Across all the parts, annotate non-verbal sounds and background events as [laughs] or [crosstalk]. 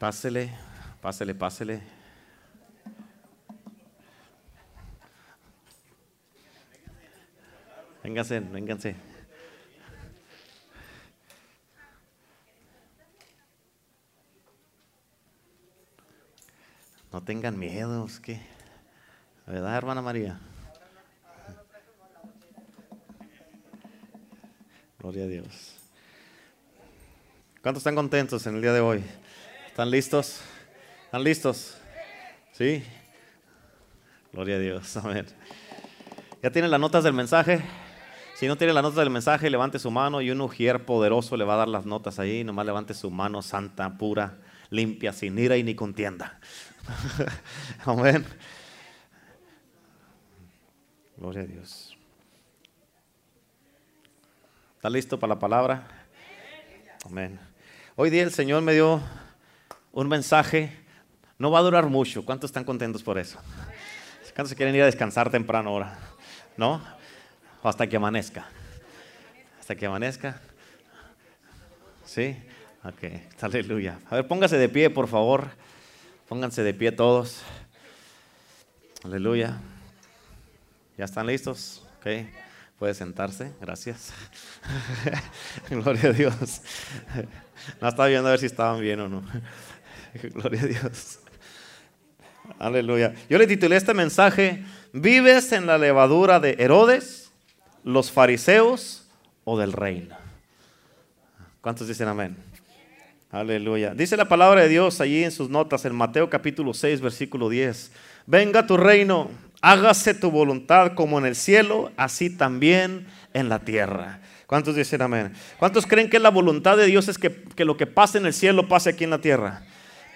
Pásele, pásele, pásele. Vénganse, vénganse. No tengan miedo, es que, ¿verdad, hermana María? Gloria a Dios. ¿Cuántos están contentos en el día de hoy? ¿Están listos? ¿Están listos? ¿Sí? Gloria a Dios. Amén. ¿Ya tienen las notas del mensaje? Si no tiene las notas del mensaje, levante su mano y un ujier poderoso le va a dar las notas ahí. Nomás levante su mano santa, pura, limpia, sin ira y ni contienda. [laughs] Amén. Gloria a Dios. ¿Está listo para la palabra? Amén. Hoy día el Señor me dio un mensaje. No va a durar mucho. ¿Cuántos están contentos por eso? ¿Cuántos se quieren ir a descansar temprano ahora? ¿No? hasta que amanezca. Hasta que amanezca. ¿Sí? Ok, aleluya. A ver, póngase de pie, por favor. Pónganse de pie todos. Aleluya. ¿Ya están listos? Ok. Puede sentarse, gracias. [laughs] Gloria a Dios. No estaba viendo a ver si estaban bien o no. [laughs] Gloria a Dios. Aleluya. Yo le titulé este mensaje, ¿vives en la levadura de Herodes, los fariseos o del reino? ¿Cuántos dicen amén? Aleluya. Dice la palabra de Dios allí en sus notas en Mateo capítulo 6, versículo 10. Venga tu reino, hágase tu voluntad como en el cielo, así también en la tierra. ¿Cuántos dicen amén? ¿Cuántos creen que la voluntad de Dios es que, que lo que pasa en el cielo pase aquí en la tierra?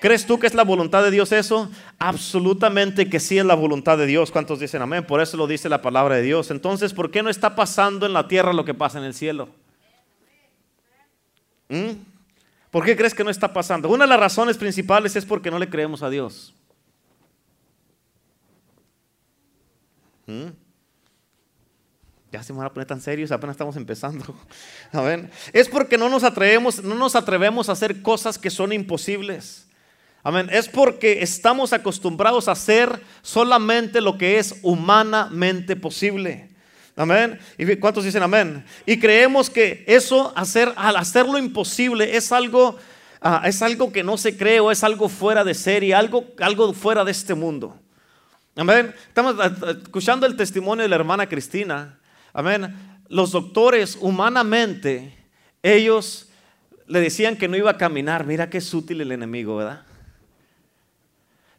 ¿Crees tú que es la voluntad de Dios eso? Absolutamente que sí es la voluntad de Dios. ¿Cuántos dicen amén? Por eso lo dice la palabra de Dios. Entonces, ¿por qué no está pasando en la tierra lo que pasa en el cielo? ¿Mm? ¿Por qué crees que no está pasando? Una de las razones principales es porque no le creemos a Dios. ¿Mm? Ya se me van a poner tan serios, apenas estamos empezando. [laughs] Es porque no nos atrevemos, no nos atrevemos a hacer cosas que son imposibles. Amén. Es porque estamos acostumbrados a hacer solamente lo que es humanamente posible. Amén. ¿Y cuántos dicen amén? Y creemos que eso, hacer, al hacer lo imposible, es algo, ah, es algo que no se cree o es algo fuera de serie, algo, algo fuera de este mundo. Amén. Estamos ah, ah, escuchando el testimonio de la hermana Cristina. Amén. Los doctores, humanamente, ellos le decían que no iba a caminar. Mira qué sutil el enemigo, ¿verdad?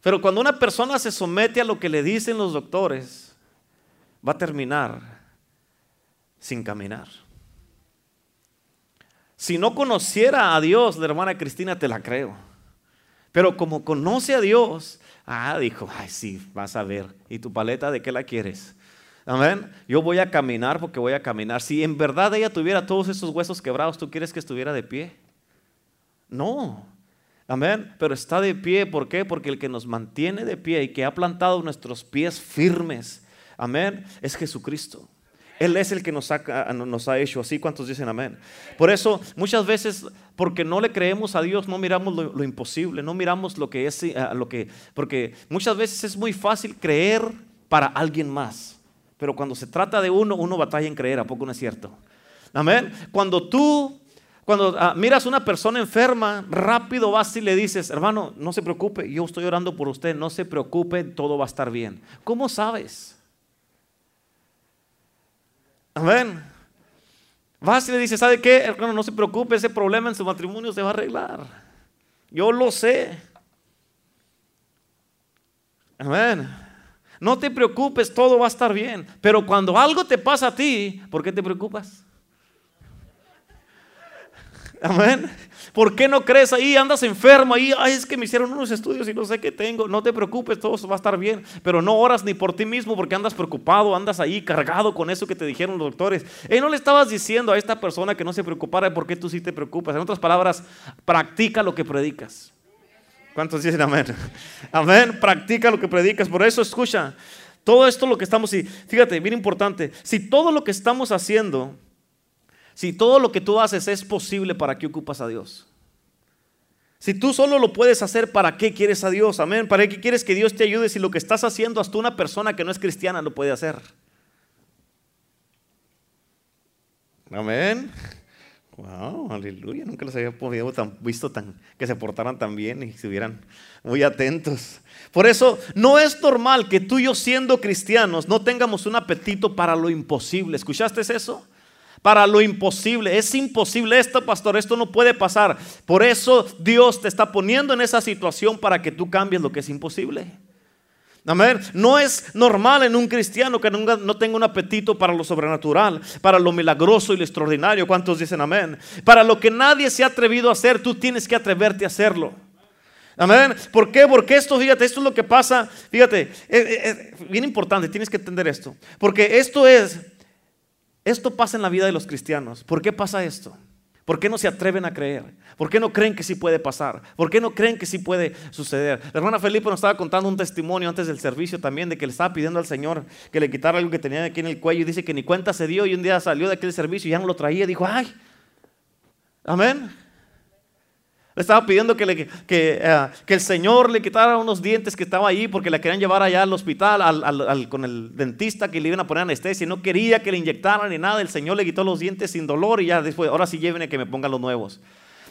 Pero cuando una persona se somete a lo que le dicen los doctores, va a terminar sin caminar. Si no conociera a Dios, la hermana Cristina, te la creo. Pero como conoce a Dios, ah, dijo, ay, sí, vas a ver. ¿Y tu paleta de qué la quieres? Amén. Yo voy a caminar porque voy a caminar. Si en verdad ella tuviera todos esos huesos quebrados, ¿tú quieres que estuviera de pie? No. Amén. Pero está de pie, ¿por qué? Porque el que nos mantiene de pie y que ha plantado nuestros pies firmes, amén, es Jesucristo. Él es el que nos ha, nos ha hecho así. ¿Cuántos dicen amén? Por eso, muchas veces, porque no le creemos a Dios, no miramos lo, imposible, no miramos lo que es, eh, lo que, porque muchas veces es muy fácil creer para alguien más. Pero cuando se trata de uno, uno batalla en creer, ¿a poco no es cierto? Amén. Cuando tú, cuando ah, miras a una persona enferma, rápido vas y le dices, hermano, no se preocupe, yo estoy orando por usted, no se preocupe, todo va a estar bien. ¿Cómo sabes? Amén. Vas y le dices, ¿sabe qué? Hermano, no se preocupe, ese problema en su matrimonio se va a arreglar. Yo lo sé. Amén. No te preocupes, todo va a estar bien. Pero cuando algo te pasa a ti, ¿por qué te preocupas? Amén. ¿Por qué no crees ahí? Andas enfermo ahí. Ay, es que me hicieron unos estudios y no sé qué tengo. No te preocupes, todo va a estar bien. Pero no oras ni por ti mismo porque andas preocupado, andas ahí cargado con eso que te dijeron los doctores. Y no le estabas diciendo a esta persona que no se preocupara por qué tú sí te preocupas. En otras palabras, practica lo que predicas. ¿Cuántos dicen amén? [laughs] Amén. Practica lo que predicas. Por eso escucha. Todo esto lo que estamos, y fíjate, bien importante, si todo lo que estamos haciendo si todo lo que tú haces es posible, ¿para qué ocupas a Dios? Si tú solo lo puedes hacer, ¿para qué quieres a Dios? Amén. ¿Para qué quieres que Dios te ayude si lo que estás haciendo hasta una persona que no es cristiana lo puede hacer? Amén. Wow, aleluya. Nunca los había podido visto tan, que se portaran tan bien y estuvieran muy atentos. Por eso, no es normal que tú y yo siendo cristianos no tengamos un apetito para lo imposible. ¿Escuchaste eso? Para lo imposible. Es imposible esto, pastor, esto no puede pasar. Por eso Dios te está poniendo en esa situación para que tú cambies lo que es imposible. Amén. No es normal en un cristiano que no tenga un apetito para lo sobrenatural, para lo milagroso y lo extraordinario. ¿Cuántos dicen amén? Para lo que nadie se ha atrevido a hacer, tú tienes que atreverte a hacerlo. Amén. ¿Por qué? Porque esto, fíjate, esto es lo que pasa. Fíjate, es, bien importante, tienes que entender esto. Porque esto es esto pasa en la vida de los cristianos. ¿Por qué pasa esto? ¿Por qué no se atreven a creer? ¿Por qué no creen que sí puede pasar? ¿Por qué no creen que sí puede suceder? La hermana Felipe nos estaba contando un testimonio antes del servicio también de que le estaba pidiendo al Señor que le quitara algo que tenía aquí en el cuello y dice que ni cuenta se dio y un día salió de aquel servicio y ya no lo traía dijo, ay, amén. Le estaba pidiendo eh, que, el Señor le quitara unos dientes que estaba ahí porque le querían llevar allá al hospital al, con el dentista que le iban a poner anestesia. No quería que le inyectaran ni nada. El Señor le quitó los dientes sin dolor y ya después, ahora sí llévenme que me pongan los nuevos.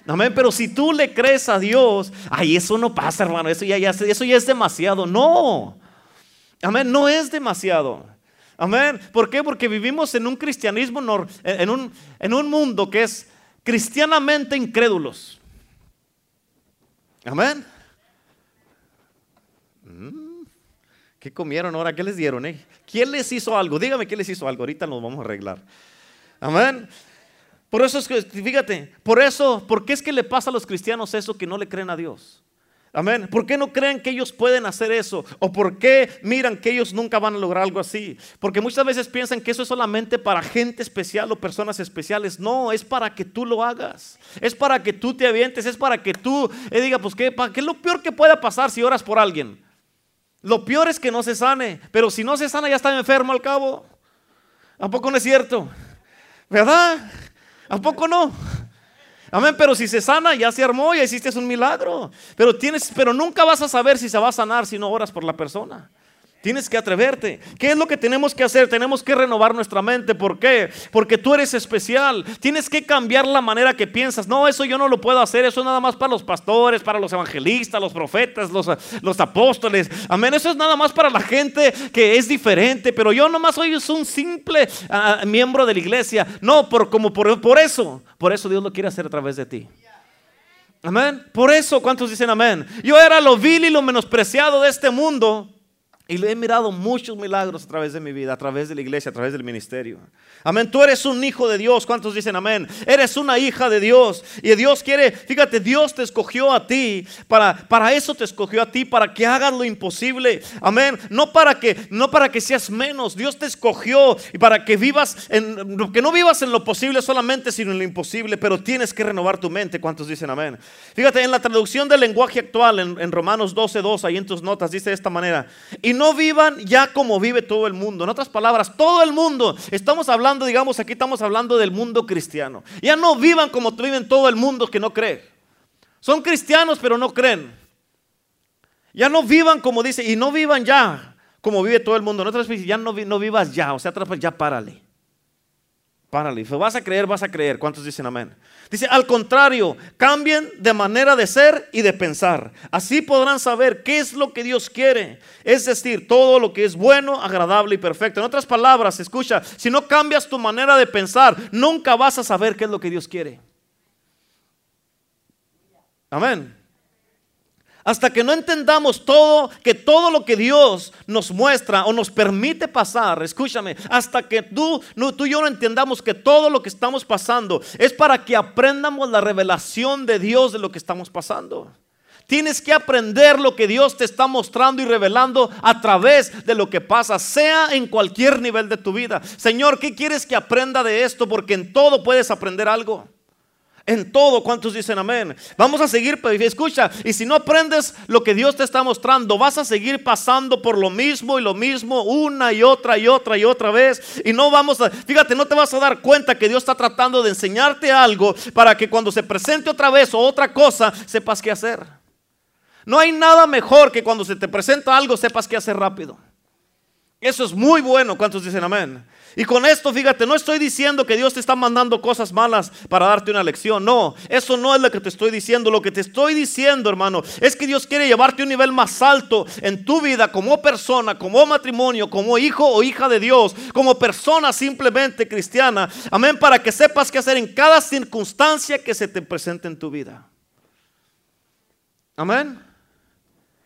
Amén, pero si tú le crees a Dios, ay, eso no pasa, hermano, eso ya, ya, eso ya es demasiado. No, amén, no es demasiado. Amén, ¿por qué? Porque vivimos en un cristianismo, en un, en un mundo que es cristianamente incrédulos. Amén. Mm. ¿Qué comieron ahora? ¿Qué les dieron? Eh? ¿Quién les hizo algo? Dígame quién les hizo algo. Ahorita nos vamos a arreglar. Amén. Por eso es que, fíjate, por eso, ¿por qué es que le pasa a los cristianos eso que no le creen a Dios? Amén. ¿Por qué no creen que ellos pueden hacer eso? ¿O por qué miran que ellos nunca van a lograr algo así? Porque muchas veces piensan que eso es solamente para gente especial o personas especiales. No, es para que tú lo hagas. Es para que tú te avientes. Es para que tú eh, digas, pues, ¿qué, ¿qué es lo peor que pueda pasar si oras por alguien? Lo peor es que no se sane. Pero si no se sana, ya está enfermo al cabo. ¿A poco no es cierto? ¿Verdad? ¿A poco no? Amén, pero si se sana, ya se armó, ya hiciste un milagro. Pero tienes, pero nunca vas a saber si se va a sanar si no oras por la persona. Tienes que atreverte. ¿Qué es lo que tenemos que hacer? Tenemos que renovar nuestra mente. ¿Por qué? Porque tú eres especial. Tienes que cambiar la manera que piensas. No, eso yo no lo puedo hacer. Eso es nada más para los pastores, para los evangelistas, los profetas, los, los apóstoles. Amén. Eso es nada más para la gente que es diferente. Pero yo nomás soy un simple ah, miembro de la iglesia. No, por, como por, por eso. Por eso Dios lo quiere hacer a través de ti. Amén. Por eso, ¿cuántos dicen amén? Yo era lo vil y lo menospreciado de este mundo. Y le he mirado muchos milagros a través de mi vida, a través de la iglesia, a través del ministerio. Amén. Tú eres un hijo de Dios. ¿Cuántos dicen amén? Eres una hija de Dios. Y Dios quiere, fíjate, Dios te escogió a ti. Para, para eso te escogió a ti, para que hagas lo imposible. Amén. No para que, no para que seas menos. Dios te escogió y para que vivas en, que no vivas en lo posible solamente, sino en lo imposible. Pero tienes que renovar tu mente. ¿Cuántos dicen amén? Fíjate, en la traducción del lenguaje actual, en, en Romanos 12, 2, ahí en tus notas, dice de esta manera. Y no vivan ya como vive todo el mundo. En otras palabras, todo el mundo. Estamos hablando, digamos, aquí estamos hablando del mundo cristiano. Ya no vivan como viven todo el mundo que no cree. Son cristianos pero no creen. Ya no vivan como dice, y no vivan ya como vive todo el mundo. En otras palabras, ya no, no vivas ya, o sea, ya párale. Párale. Vas a creer, vas a creer. ¿Cuántos dicen amén? Dice, al contrario, cambien de manera de ser y de pensar. Así podrán saber qué es lo que Dios quiere. Es decir, todo lo que es bueno, agradable y perfecto. En otras palabras, escucha, si no cambias tu manera de pensar, nunca vas a saber qué es lo que Dios quiere. Amén. Hasta que no entendamos todo, que todo lo que Dios nos muestra o nos permite pasar, escúchame, hasta que tú, no, tú y yo no entendamos que todo lo que estamos pasando es para que aprendamos la revelación de Dios de lo que estamos pasando. Tienes que aprender lo que Dios te está mostrando y revelando a través de lo que pasa, sea en cualquier nivel de tu vida. Señor, ¿qué quieres que aprenda de esto? Porque en todo puedes aprender algo. En todo, ¿cuántos dicen amén? Vamos a seguir, escucha, y si no aprendes lo que Dios te está mostrando, vas a seguir pasando por lo mismo y lo mismo una y otra y otra y otra vez. Y no vamos a, fíjate, no te vas a dar cuenta que Dios está tratando de enseñarte algo para que cuando se presente otra vez o otra cosa, sepas qué hacer. No hay nada mejor que cuando se te presenta algo, sepas qué hacer rápido. Eso es muy bueno. ¿Cuántos dicen amén? Y con esto, fíjate, no estoy diciendo que Dios te está mandando cosas malas para darte una lección. No, eso no es lo que te estoy diciendo. Lo que te estoy diciendo, hermano, es que Dios quiere llevarte a un nivel más alto en tu vida como persona, como matrimonio, como hijo o hija de Dios, como persona simplemente cristiana. Amén, para que sepas qué hacer en cada circunstancia que se te presente en tu vida. Amén.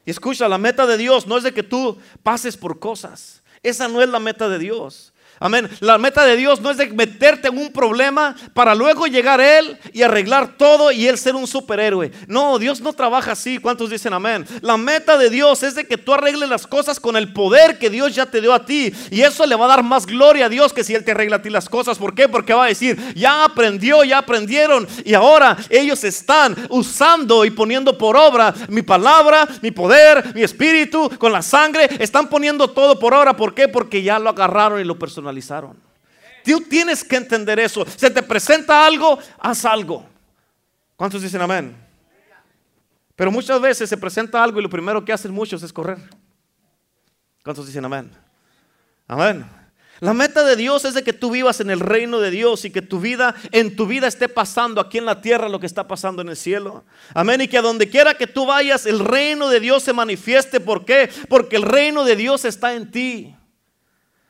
Y escucha, la meta de Dios no es de que tú pases por cosas. Esa no es la meta de Dios. Amén. La meta de Dios no es de meterte en un problema para luego llegar Él y arreglar todo y Él ser un superhéroe. No, Dios no trabaja así. ¿Cuántos dicen amén? La meta de Dios es de que tú arregles las cosas con el poder que Dios ya te dio a ti. Y eso le va a dar más gloria a Dios que si Él te arregla a ti las cosas. ¿Por qué? Porque va a decir, ya aprendió, ya aprendieron. Y ahora ellos están usando y poniendo por obra mi palabra, mi poder, mi espíritu, con la sangre. Están poniendo todo por obra. ¿Por qué? Porque ya lo agarraron y lo personalizaron Tú tienes que entender eso. Se te presenta algo, haz algo. ¿Cuántos dicen amén? Pero muchas veces se presenta algo y lo primero que hacen muchos es correr. ¿Cuántos dicen amén? Amén. La meta de Dios es de que tú vivas en el reino de Dios y que tu vida, en tu vida esté pasando aquí en la tierra lo que está pasando en el cielo. Amén. Y que a donde quiera que tú vayas, el reino de Dios se manifieste. ¿Por qué? Porque el reino de Dios está en ti.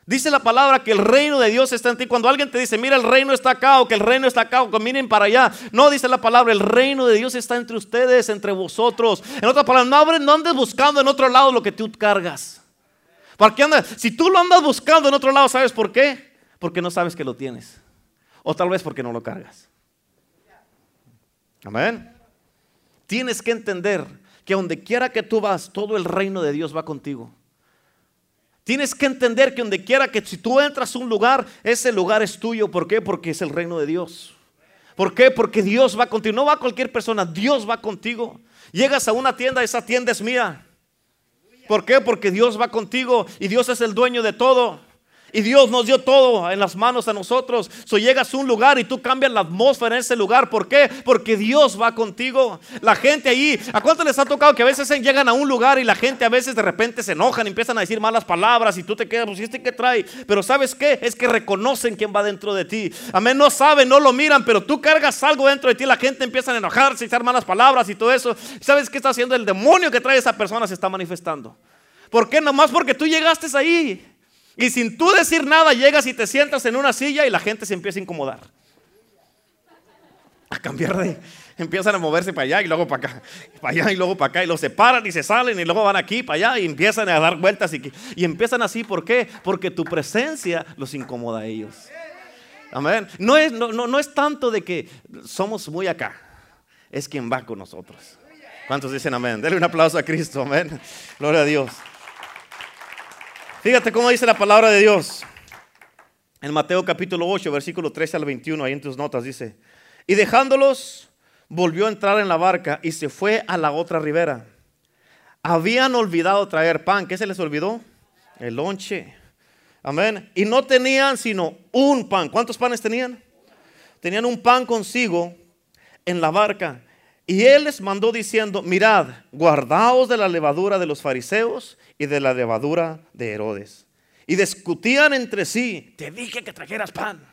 Dice la palabra que el reino de Dios está en ti. Cuando alguien te dice, mira, el reino está acá o que el reino está acá o que miren para allá. No dice la palabra, el reino de Dios está entre ustedes, entre vosotros. En otras palabras, no, andes buscando en otro lado lo que tú cargas. Porque anda, si tú lo andas buscando en otro lado, ¿sabes por qué? Porque no sabes que lo tienes. O tal vez porque no lo cargas. Amén. Tienes que entender que donde quiera que tú vas, todo el reino de Dios va contigo. Tienes que entender que donde quiera que si tú entras a un lugar, ese lugar es tuyo. ¿Por qué? Porque es el reino de Dios. ¿Por qué? Porque Dios va contigo. No va cualquier persona, Dios va contigo. Llegas a una tienda, esa tienda es mía. ¿Por qué? Porque Dios va contigo y Dios es el dueño de todo. Y Dios nos dio todo en las manos a nosotros. So llegas a un lugar y tú cambias la atmósfera en ese lugar. ¿Por qué? Porque Dios va contigo. La gente ahí, ¿a cuánto les ha tocado que a veces llegan a un lugar y la gente a veces de repente se enojan empiezan a decir malas palabras y tú te quedas, pues, ¿y este qué trae? Pero ¿sabes qué? Es que reconocen quién va dentro de ti. Amén, no saben, no lo miran, pero tú cargas algo dentro de ti. La gente empieza a enojarse y echar malas palabras y todo eso. ¿Sabes qué está haciendo? El demonio que trae esa persona se está manifestando. ¿Por qué? Nomás porque tú llegaste ahí. Y sin tú decir nada, llegas y te sientas en una silla y la gente se empieza a incomodar. A cambiar de. Empiezan a moverse para allá y luego para acá. Para allá y luego para acá. Y los separan y se salen y luego van aquí para allá y empiezan a dar vueltas. Y, y empiezan así. ¿Por qué? Porque tu presencia los incomoda a ellos. Amén. No es, no, no, no es tanto de que somos muy acá. Es quien va con nosotros. ¿Cuántos dicen amén? Denle un aplauso a Cristo. Amén. Gloria a Dios. Fíjate cómo dice la palabra de Dios. En Mateo capítulo 8, versículo 13 al 21, ahí en tus notas dice, y dejándolos, volvió a entrar en la barca y se fue a la otra ribera. Habían olvidado traer pan. ¿Qué se les olvidó? El lonche. Amén. Y no tenían sino un pan. ¿Cuántos panes tenían? Tenían un pan consigo en la barca. Y él les mandó diciendo, mirad, guardaos de la levadura de los fariseos y de la levadura de Herodes. Y discutían entre sí, te dije que trajeras pan.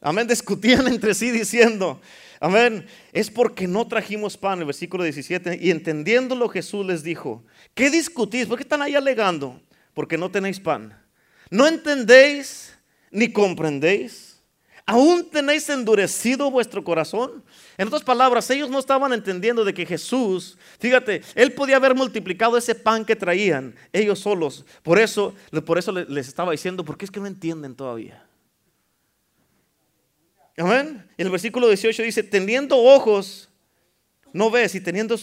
Amén, discutían [laughs] entre sí diciendo, amén, es porque no trajimos pan, el versículo 17. Y entendiéndolo Jesús les dijo, ¿qué discutís? ¿Por qué están ahí alegando? Porque no tenéis pan. ¿No entendéis ni comprendéis? ¿Aún tenéis endurecido vuestro corazón? En otras palabras, ellos no estaban entendiendo de que Jesús, fíjate, él podía haber multiplicado ese pan que traían ellos solos. Por eso, por eso les estaba diciendo, porque es que no entienden todavía. Amén. En el versículo 18 dice, teniendo ojos, no ves, y teniendo,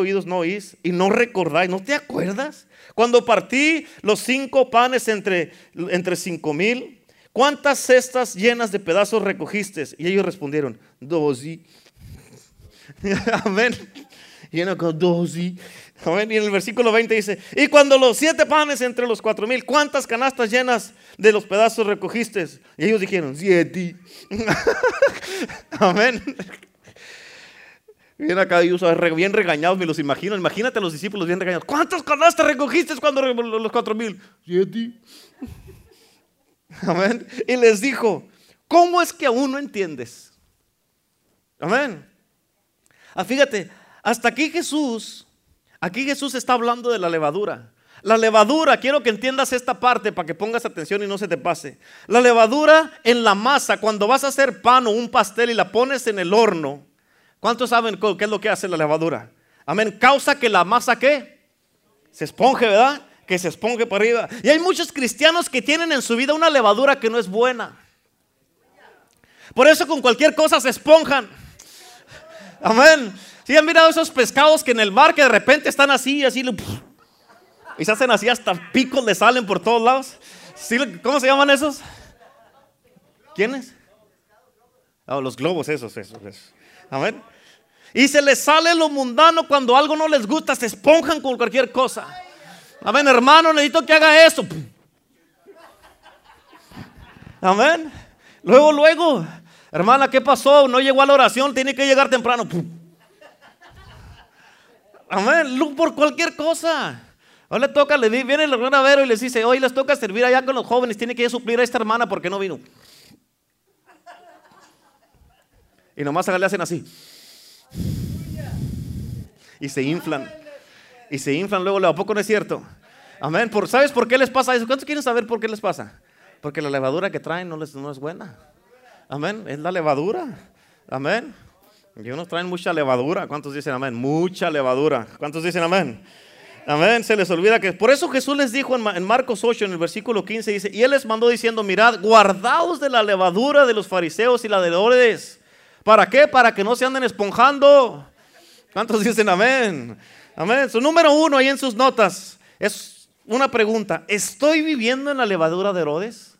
oídos, no oís, y no recordáis, ¿no te acuerdas? Cuando partí los cinco panes entre, entre cinco mil, ¿cuántas cestas llenas de pedazos recogiste? Y ellos respondieron, dos. Y [laughs] Amén. Y uno con dos y, amén. y en el versículo 20 dice, y cuando los siete panes entre los cuatro mil, ¿cuántas canastas llenas de los pedazos recogiste? Y ellos dijeron, siete. [laughs] amén. Bien acá, bien regañados, me los imagino. Imagínate a los discípulos bien regañados. ¿Cuántas canastas recogiste cuando los cuatro mil? Siete. [laughs] Amén. Y les dijo, ¿cómo es que aún no entiendes? Amén. Ah, fíjate, hasta aquí Jesús, aquí Jesús está hablando de la levadura. La levadura, quiero que entiendas esta parte para que pongas atención y no se te pase. La levadura en la masa, cuando vas a hacer pan o un pastel y la pones en el horno, ¿cuántos saben qué es lo que hace la levadura? Amén, causa que la masa qué? Se esponje, ¿verdad? Que se esponje para arriba. Y hay muchos cristianos que tienen en su vida una levadura que no es buena. Por eso con cualquier cosa se esponjan. Amén. Si han mirado esos pescados que en el mar que de repente están así, así, y se hacen así hasta picos le salen por todos lados. ¿Cómo se llaman esos? ¿Quiénes? Oh, los globos, esos, esos, esos. Amén. Y se les sale lo mundano cuando algo no les gusta, se esponjan con cualquier cosa. Amén, hermano, necesito que haga eso. Amén. Luego, luego, hermana, ¿qué pasó? No llegó a la oración, tiene que llegar temprano. Amén. Por cualquier cosa. Hoy le toca, le viene el hermano y les dice, hoy les toca servir allá con los jóvenes, tiene que suplir a esta hermana porque no vino. Y nomás le hacen así. Y se inflan. Y se inflan luego, ¿a poco no es cierto? Amén. Por, ¿Sabes por qué les pasa eso? ¿Cuántos quieren saber por qué les pasa? Porque la levadura que traen no, les, no es buena. Amén. Es la levadura. Amén. Y unos traen mucha levadura. ¿Cuántos dicen amén? Mucha levadura. ¿Cuántos dicen amén? Amén. Se les olvida que. Por eso Jesús les dijo en Marcos 8, en el versículo 15, dice: Y él les mandó diciendo: Mirad, guardaos de la levadura de los fariseos y la de Herodes. ¿Para qué? Para que no se anden esponjando. ¿Cuántos dicen amén? Amén. Su número uno ahí en sus notas es una pregunta: ¿Estoy viviendo en la levadura de Herodes?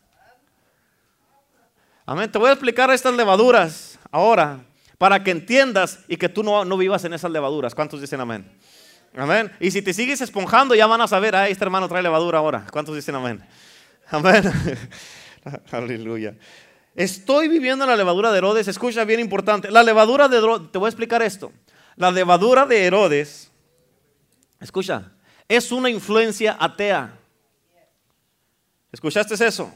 Amén. Te voy a explicar estas levaduras ahora para que entiendas y que tú no, no vivas en esas levaduras. ¿Cuántos dicen amén? Amén. Y si te sigues esponjando, ya van a saber, ah, este hermano trae levadura ahora. ¿Cuántos dicen amén? Amén. [laughs] Aleluya. Estoy viviendo en la levadura de Herodes. Escucha, bien importante. La levadura de Herodes, te voy a explicar esto. La levadura de Herodes, escucha, es una influencia atea. ¿Escuchaste eso?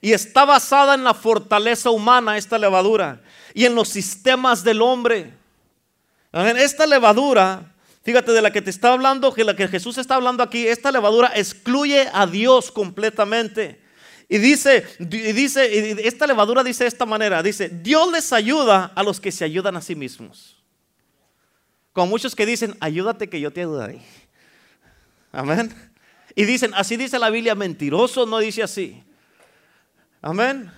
Y está basada en la fortaleza humana esta levadura y en los sistemas del hombre. Esta levadura, fíjate de la que te está hablando, que la que Jesús está hablando aquí, esta levadura excluye a Dios completamente. Y dice, y dice, esta levadura dice de esta manera, dice, Dios les ayuda a los que se ayudan a sí mismos. Con muchos que dicen, ayúdate que yo te ayudaré. Amén. Y dicen, así dice la Biblia, mentiroso no dice así. Amén.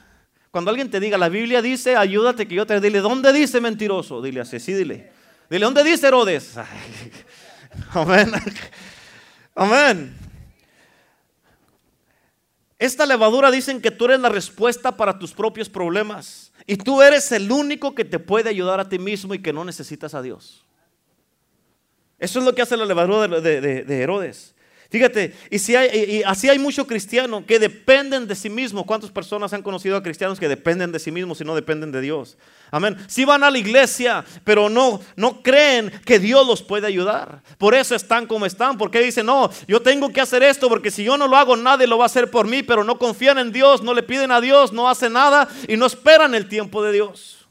Cuando alguien te diga, la Biblia dice, ayúdate que yo te dile, ¿dónde dice mentiroso? Dile así, sí, dile. Dile, ¿dónde dice Herodes? [laughs] Amén. Amén. Esta levadura dicen que tú eres la respuesta para tus propios problemas. Y tú eres el único que te puede ayudar a ti mismo y que no necesitas a Dios. Eso es lo que hace la levadura de, de Herodes. Fíjate, y, si hay, así hay muchos cristianos que dependen de sí mismos. ¿Cuántas personas han conocido a cristianos que dependen de sí mismos y no dependen de Dios? Amén. Si van a la iglesia, pero no, no creen que Dios los puede ayudar. Por eso están como están. Porque dicen, no, yo tengo que hacer esto porque si yo no lo hago, nadie lo va a hacer por mí. Pero no confían en Dios, no le piden a Dios, no hacen nada y no esperan el tiempo de Dios.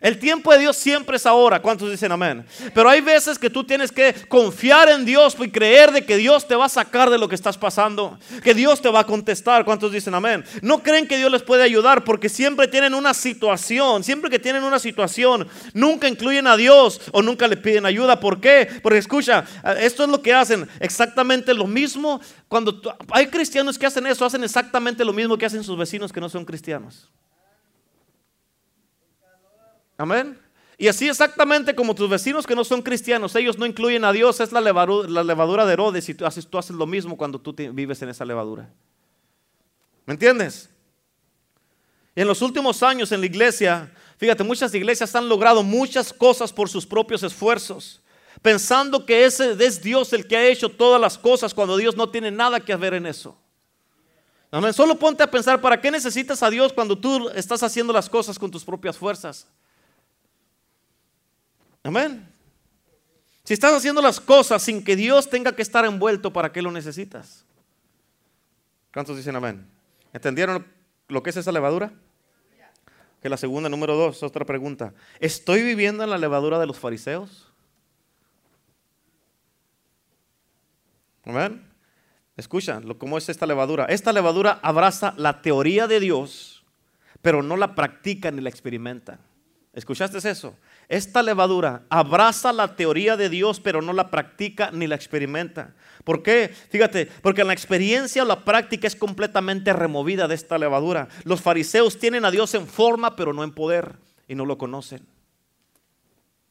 El tiempo de Dios siempre es ahora. ¿Cuántos dicen amén? Pero hay veces que tú tienes que confiar en Dios y creer de que Dios te va a sacar de lo que estás pasando. Que Dios te va a contestar. ¿Cuántos dicen amén? No creen que Dios les puede ayudar porque siempre tienen una situación. Siempre que tienen una situación, nunca incluyen a Dios o nunca le piden ayuda. ¿Por qué? Porque escucha, esto es lo que hacen. Exactamente lo mismo. Cuando hay cristianos que hacen eso, hacen exactamente lo mismo que hacen sus vecinos que no son cristianos. Amén. Y así exactamente como tus vecinos que no son cristianos, ellos no incluyen a Dios, es la levadura, de Herodes y tú haces, tú haces lo mismo cuando tú vives en esa levadura. ¿Me entiendes? en los últimos años en la iglesia, Fíjate, muchas iglesias han logrado muchas cosas por sus propios esfuerzos, pensando que ese es Dios el que ha hecho todas las cosas cuando Dios no tiene nada que ver en eso. Amén. Solo ponte a pensar, ¿para qué necesitas a Dios cuando tú estás haciendo las cosas con tus propias fuerzas? Amén. Si estás haciendo las cosas sin que Dios tenga que estar envuelto, ¿para qué lo necesitas? ¿Cuántos dicen amén? ¿Entendieron lo que es esa levadura? Que la segunda, número dos, otra pregunta. ¿Estoy viviendo en la levadura de los fariseos? Amén. Escucha, ¿cómo es esta levadura? Esta levadura abraza la teoría de Dios, pero no la practica ni la experimenta. ¿Escuchaste eso? Esta levadura abraza la teoría de Dios, pero no la practica ni la experimenta. ¿Por qué? Fíjate, porque la experiencia o la práctica es completamente removida de esta levadura. Los fariseos tienen a Dios en forma, pero no en poder, y no lo conocen.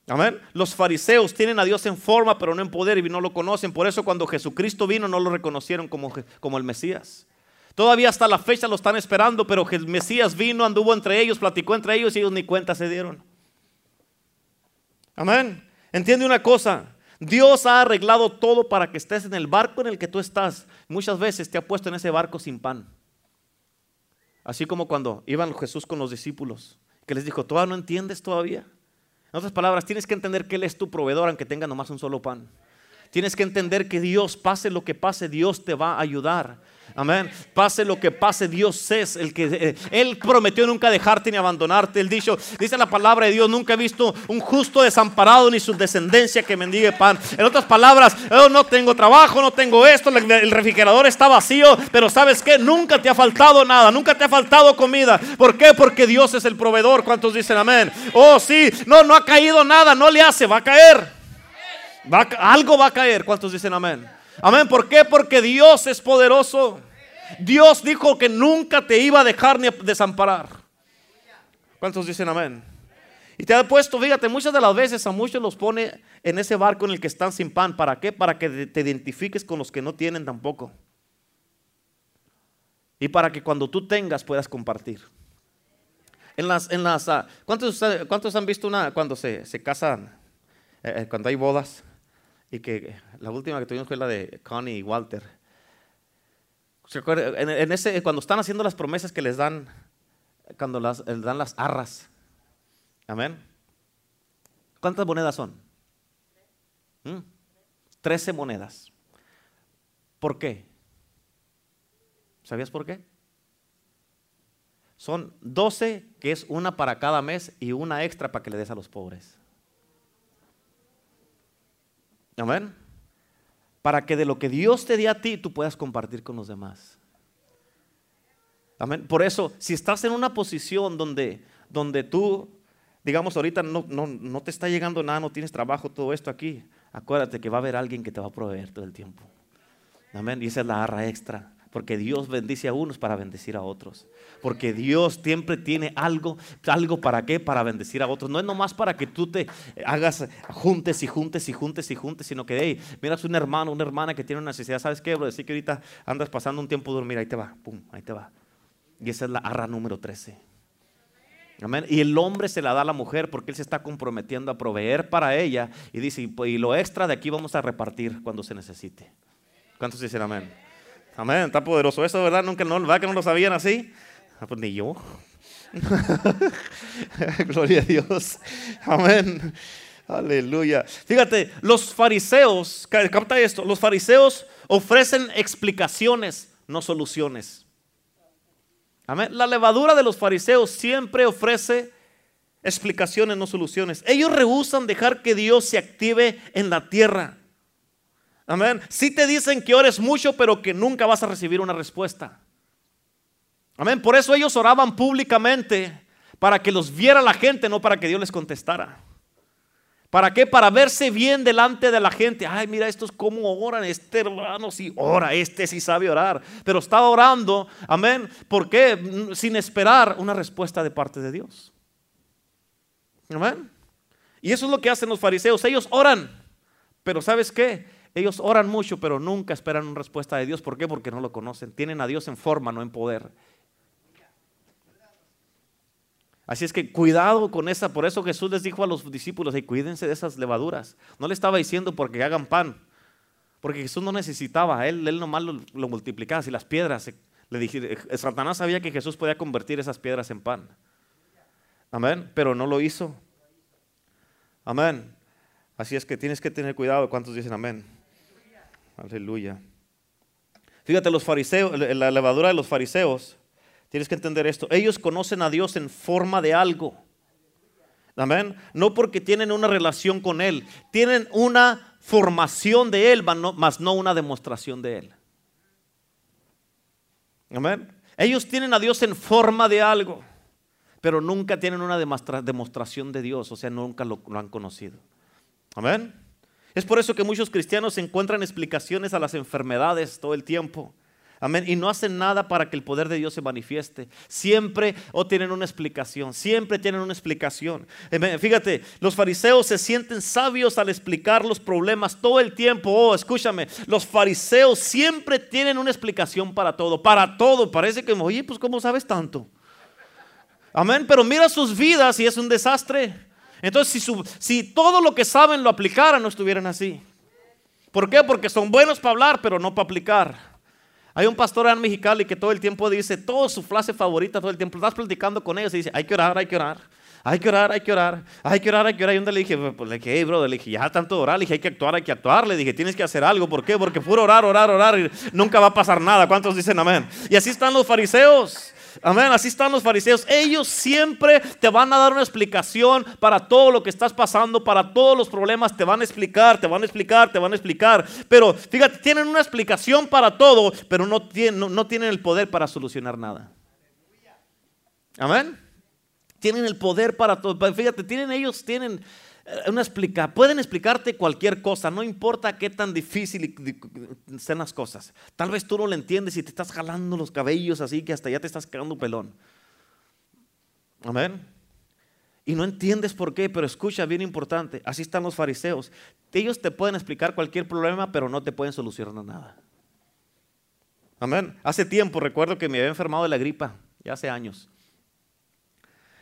Amén. Los fariseos tienen a Dios en forma, pero no en poder y no lo conocen. Por eso cuando Jesucristo vino no lo reconocieron como, como el Mesías. Todavía hasta la fecha lo están esperando, pero el Mesías vino, anduvo entre ellos, platicó entre ellos y ellos ni cuenta se dieron. Amén. Entiende una cosa. Dios ha arreglado todo para que estés en el barco en el que tú estás. Muchas veces te ha puesto en ese barco sin pan. Así como cuando iban Jesús con los discípulos, que les dijo, ¿todavía no entiendes todavía? En otras palabras, tienes que entender que Él es tu proveedor aunque tenga nomás un solo pan. Tienes que entender que Dios, pase lo que pase, Dios te va a ayudar. Amén. Pase lo que pase, Dios es el que eh, Él prometió nunca dejarte ni abandonarte. Él dicho, dice la palabra de Dios, nunca he visto un justo desamparado ni su descendencia que mendigue pan. En otras palabras, yo no tengo trabajo, no tengo esto, el refrigerador está vacío, pero sabes que nunca te ha faltado nada, nunca te ha faltado comida. ¿Por qué? Porque Dios es el proveedor. ¿Cuántos dicen amén? Oh, sí, no, no ha caído nada, no le hace, va a caer. Algo va a caer. ¿Cuántos dicen amén? Amén. ¿Por qué? Porque Dios es poderoso. Dios dijo que nunca te iba a dejar ni a desamparar. ¿Cuántos dicen amén? Y te ha puesto, fíjate, muchas de las veces a muchos los pone en ese barco en el que están sin pan. ¿Para qué? Para que te identifiques con los que no tienen tampoco. Y para que cuando tú tengas puedas compartir. En las, en las, ah, ¿cuántos, ¿cuántos, han visto una cuando se, se casan, eh, eh, cuando hay bodas? Y que la última que tuvimos fue la de Connie y Walter. ¿Se en, ese, cuando están haciendo las promesas que les dan, cuando las, les dan las arras. Amén. ¿Cuántas monedas son? ¿Mm? Trece monedas. ¿Por qué? ¿Sabías por qué? Son doce, que es una para cada mes y una extra para que le des a los pobres. Amén. Para que de lo que Dios te dé a ti, tú puedas compartir con los demás. Amén. Por eso, si estás en una posición donde, donde tú, digamos, ahorita no, no, no te está llegando nada, no tienes trabajo, todo esto aquí, acuérdate que va a haber alguien que te va a proveer todo el tiempo. Amén. Y esa es la arra extra. Porque Dios bendice a unos para bendecir a otros. Porque Dios siempre tiene algo, algo para qué, para bendecir a otros. No es nomás para que tú te hagas juntes y juntes y juntes y juntes, sino que, hey, miras un hermano, una hermana que tiene una necesidad. ¿Sabes qué, bro? Decir que ahorita andas pasando un tiempo dormir, ahí te va, pum, ahí te va. Y esa es la arra número 13. Amén. Y el hombre se la da a la mujer porque él se está comprometiendo a proveer para ella y dice, y lo extra de aquí vamos a repartir cuando se necesite. ¿Cuántos dicen amén? Amén, está poderoso eso, ¿verdad? Nunca no, ¿verdad que no lo sabían así? Ah, pues ni yo. [laughs] Gloria a Dios. Amén. Aleluya. Fíjate, los fariseos, capta esto, los fariseos ofrecen explicaciones, no soluciones. Amén. La levadura de los fariseos siempre ofrece explicaciones, no soluciones. Ellos rehusan dejar que Dios se active en la tierra. Amén. Si te dicen que ores mucho, pero que nunca vas a recibir una respuesta. Amén. Por eso ellos oraban públicamente para que los viera la gente, no para que Dios les contestara. ¿Para qué? Para verse bien delante de la gente. Ay, mira, estos cómo oran. Este hermano sí ora, este sí sabe orar. Pero está orando, amén. ¿Por qué? Sin esperar una respuesta de parte de Dios. Amén. Y eso es lo que hacen los fariseos. Ellos oran. Pero ¿sabes qué? Ellos oran mucho, pero nunca esperan una respuesta de Dios. ¿Por qué? Porque no lo conocen. Tienen a Dios en forma, no en poder. Así es que cuidado con esa, por eso Jesús les dijo a los discípulos, y cuídense de esas levaduras. No le estaba diciendo porque hagan pan, porque Jesús no necesitaba, él, él nomás lo, lo multiplicaba. Si las piedras, le dije, eh, Satanás sabía que Jesús podía convertir esas piedras en pan. Amén, pero no lo hizo. Amén. Así es que tienes que tener cuidado. ¿Cuántos dicen amén? Aleluya. Fíjate, los fariseos, la levadura de los fariseos Tienes que entender esto. Ellos conocen a Dios en forma de algo. Amén. No porque tienen una relación con Él. Tienen una formación de Él, más no una demostración de Él. Amén. Ellos tienen a Dios en forma de algo, pero nunca tienen una demostración de Dios, o sea, nunca lo, lo han conocido. Amén. Es por eso que muchos cristianos encuentran explicaciones a las enfermedades todo el tiempo. Amén. Y no hacen nada para que el poder de Dios se manifieste. Siempre o tienen una explicación. Siempre tienen una explicación. Fíjate, los fariseos se sienten sabios al explicar los problemas todo el tiempo. Oh, escúchame, los fariseos siempre tienen una explicación para todo. Para todo. Parece que, oye, pues ¿cómo sabes tanto? Amén. Pero mira sus vidas y es un desastre. Entonces, si, si todo lo que saben lo aplicaran, no estuvieran así. ¿Por qué? Porque son buenos para hablar, pero no para aplicar. Hay un pastor en Mexicali que todo el tiempo dice, toda su frase favorita, todo el tiempo, estás platicando con ellos y dice, hay que orar, hay que orar. Hay que orar, hay que orar, hay que orar, hay que orar. Y un día le dije, pues le dije, hey, bro, le dije, ya tanto orar, le dije, hay que actuar, hay que actuar. Le dije, tienes que hacer algo. ¿Por qué? Porque puro orar, orar, orar y nunca va a pasar nada. ¿Cuántos dicen amén? Y así están los fariseos. Amén, así están los fariseos. Ellos siempre te van a dar una explicación para todo lo que estás pasando, para todos los problemas. Te van a explicar, te van a explicar, te van a explicar. Pero fíjate, tienen una explicación para todo, pero no tienen, el poder para solucionar nada. Amén. Tienen el poder para todo. Fíjate, tienen ellos, tienen una explica, pueden explicarte cualquier cosa, no importa qué tan difícil sean las cosas. Tal vez tú no lo entiendes y te estás jalando los cabellos así que hasta ya te estás quedando pelón. Amén. Y no entiendes por qué, pero escucha, bien importante, así están los fariseos. Ellos te pueden explicar cualquier problema, pero no te pueden solucionar nada. Amén. Hace tiempo recuerdo que me había enfermado de la gripa, ya hace años.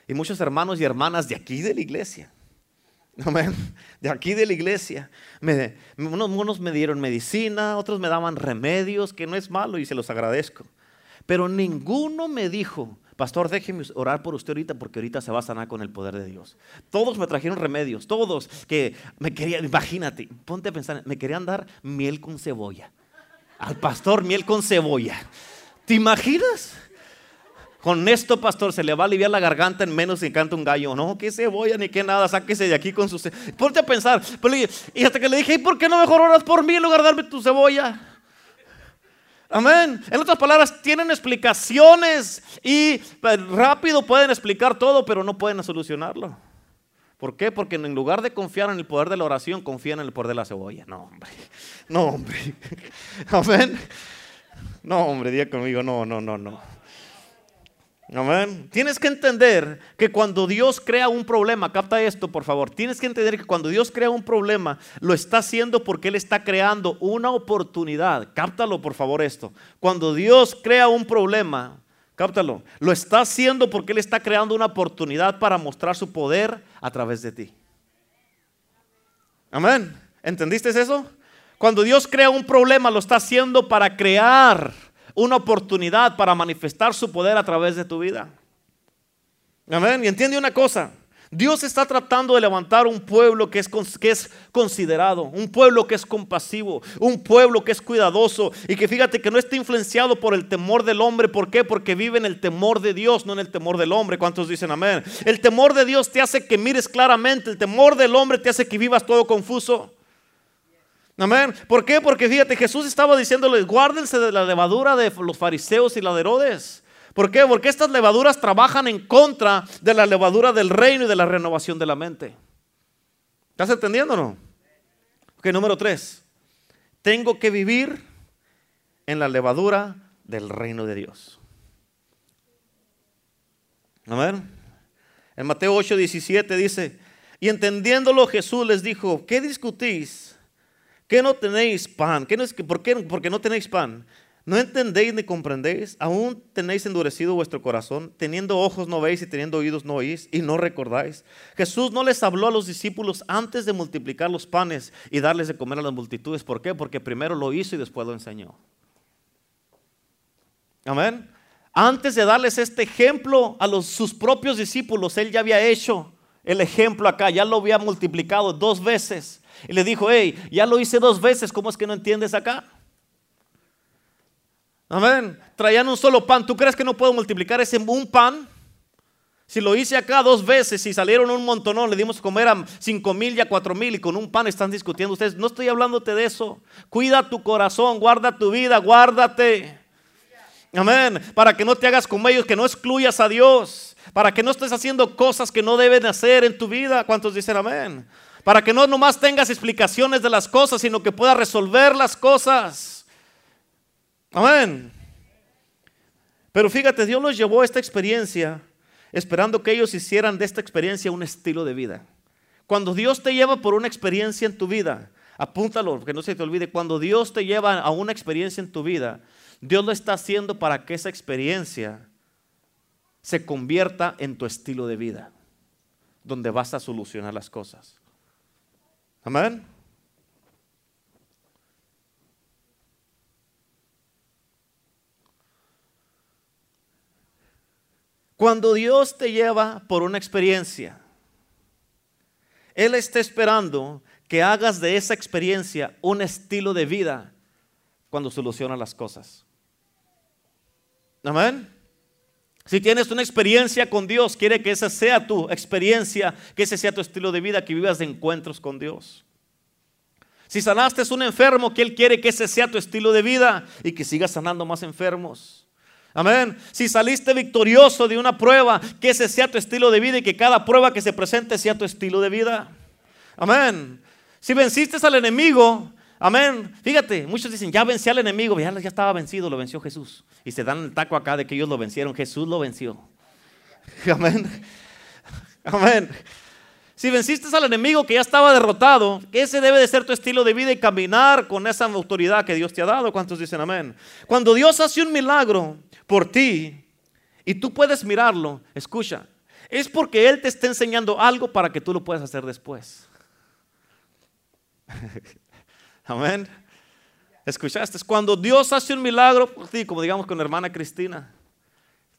Y muchos hermanos y hermanas de aquí de la iglesia [laughs] de aquí de la iglesia. Me, unos, me dieron medicina, otros me daban remedios, que no es malo y se los agradezco. Pero ninguno me dijo, pastor, déjeme orar por usted ahorita porque ahorita se va a sanar con el poder de Dios. Todos me trajeron remedios, todos que me querían, imagínate, ponte a pensar, me querían dar miel con cebolla. Al pastor miel con cebolla. ¿Te imaginas? Con esto, pastor, se le va a aliviar la garganta en menos si canta un gallo. No, qué cebolla ni qué nada, sáquese de aquí con su Ponte a pensar. Y hasta que le dije, ¿y por qué no mejor oras por mí en lugar de darme tu cebolla? Amén. En otras palabras, tienen explicaciones y pues, rápido pueden explicar todo, pero no pueden solucionarlo. ¿Por qué? Porque en lugar de confiar en el poder de la oración, confían en el poder de la cebolla. No, hombre. No, hombre. [laughs] Amén. No, hombre, diga conmigo, no, no, no, no. Amén. Tienes que entender que cuando Dios crea un problema, capta esto por favor, tienes que entender que cuando Dios crea un problema, lo está haciendo porque Él está creando una oportunidad. Cáptalo por favor esto. Cuando Dios crea un problema, cáptalo, lo está haciendo porque Él está creando una oportunidad para mostrar su poder a través de ti. Amén. ¿Entendiste eso? Cuando Dios crea un problema, lo está haciendo para crear una oportunidad para manifestar su poder a través de tu vida. Amén. Y entiende una cosa. Dios está tratando de levantar un pueblo que es, que es, considerado, un pueblo que es compasivo, un pueblo que es cuidadoso y que fíjate que no está influenciado por el temor del hombre. ¿Por qué? Porque vive en el temor de Dios, no en el temor del hombre. ¿Cuántos dicen amén? El temor de Dios te hace que mires claramente, el temor del hombre te hace que vivas todo confuso. Amén. ¿Por qué? Porque fíjate, Jesús estaba diciéndoles, guárdense de la levadura de los fariseos y la de Herodes. ¿Por qué? Porque estas levaduras trabajan en contra de la levadura del reino y de la renovación de la mente. ¿Estás entendiendo o no? Ok, número tres. Tengo que vivir en la levadura del reino de Dios. Amén. En Mateo 8, 17 dice, y entendiéndolo Jesús les dijo, ¿qué discutís? ¿Qué no tenéis pan? ¿Qué no es, ¿Por qué? Porque no tenéis pan. ¿No entendéis ni comprendéis? ¿Aún tenéis endurecido vuestro corazón? Teniendo ojos no veis y teniendo oídos no oís y no recordáis. Jesús no les habló a los discípulos antes de multiplicar los panes y darles de comer a las multitudes. ¿Por qué? Porque primero lo hizo y después lo enseñó. Amén. Antes de darles este ejemplo a sus propios discípulos, él ya había hecho el ejemplo acá, ya lo había multiplicado dos veces. Y le dijo, hey, ya lo hice dos veces, ¿cómo es que no entiendes acá? Amén. Traían un solo pan. ¿Tú crees que no puedo multiplicar ese un pan? Si lo hice acá dos veces y salieron un montonón, le dimos comer a cinco mil y a cuatro mil y con un pan están discutiendo ustedes. No estoy hablándote de eso. Cuida tu corazón, guarda tu vida, guárdate. Amén. Para que no te hagas como ellos, que no excluyas a Dios. Para que no estés haciendo cosas que no deben hacer en tu vida. ¿Cuántos dicen amén? Para que no nomás tengas explicaciones de las cosas, sino que puedas resolver las cosas. Amén. Pero fíjate, Dios los llevó a esta experiencia esperando que ellos hicieran de esta experiencia un estilo de vida. Cuando Dios te lleva por una experiencia en tu vida, apúntalo, que no se te olvide, cuando Dios te lleva a una experiencia en tu vida, Dios lo está haciendo para que esa experiencia se convierta en tu estilo de vida, donde vas a solucionar las cosas. Amén. Cuando Dios te lleva por una experiencia, Él está esperando que hagas de esa experiencia un estilo de vida cuando soluciona las cosas. Amén. Si tienes una experiencia con Dios, quiere que esa sea tu experiencia, que ese sea tu estilo de vida, que vivas de encuentros con Dios. Si sanaste a un enfermo, que Él quiere que ese sea tu estilo de vida y que sigas sanando más enfermos. Amén. Si saliste victorioso de una prueba, que ese sea tu estilo de vida y que cada prueba que se presente sea tu estilo de vida. Amén. Si venciste al enemigo, amén. Fíjate, muchos dicen, ya vencí al enemigo, ya, ya estaba vencido, lo venció Jesús. Y se dan el taco acá de que ellos lo vencieron, Jesús lo venció. [laughs] Amén. Amén. Si venciste al enemigo que ya estaba derrotado, ese debe de ser tu estilo de vida y caminar con esa autoridad que Dios te ha dado. ¿Cuántos dicen amén? Cuando Dios hace un milagro por ti y tú puedes mirarlo, escucha, es porque Él te está enseñando algo para que tú lo puedas hacer después. [laughs] amén. ¿Escuchaste? Cuando Dios hace un milagro por ti, como digamos con la hermana Cristina,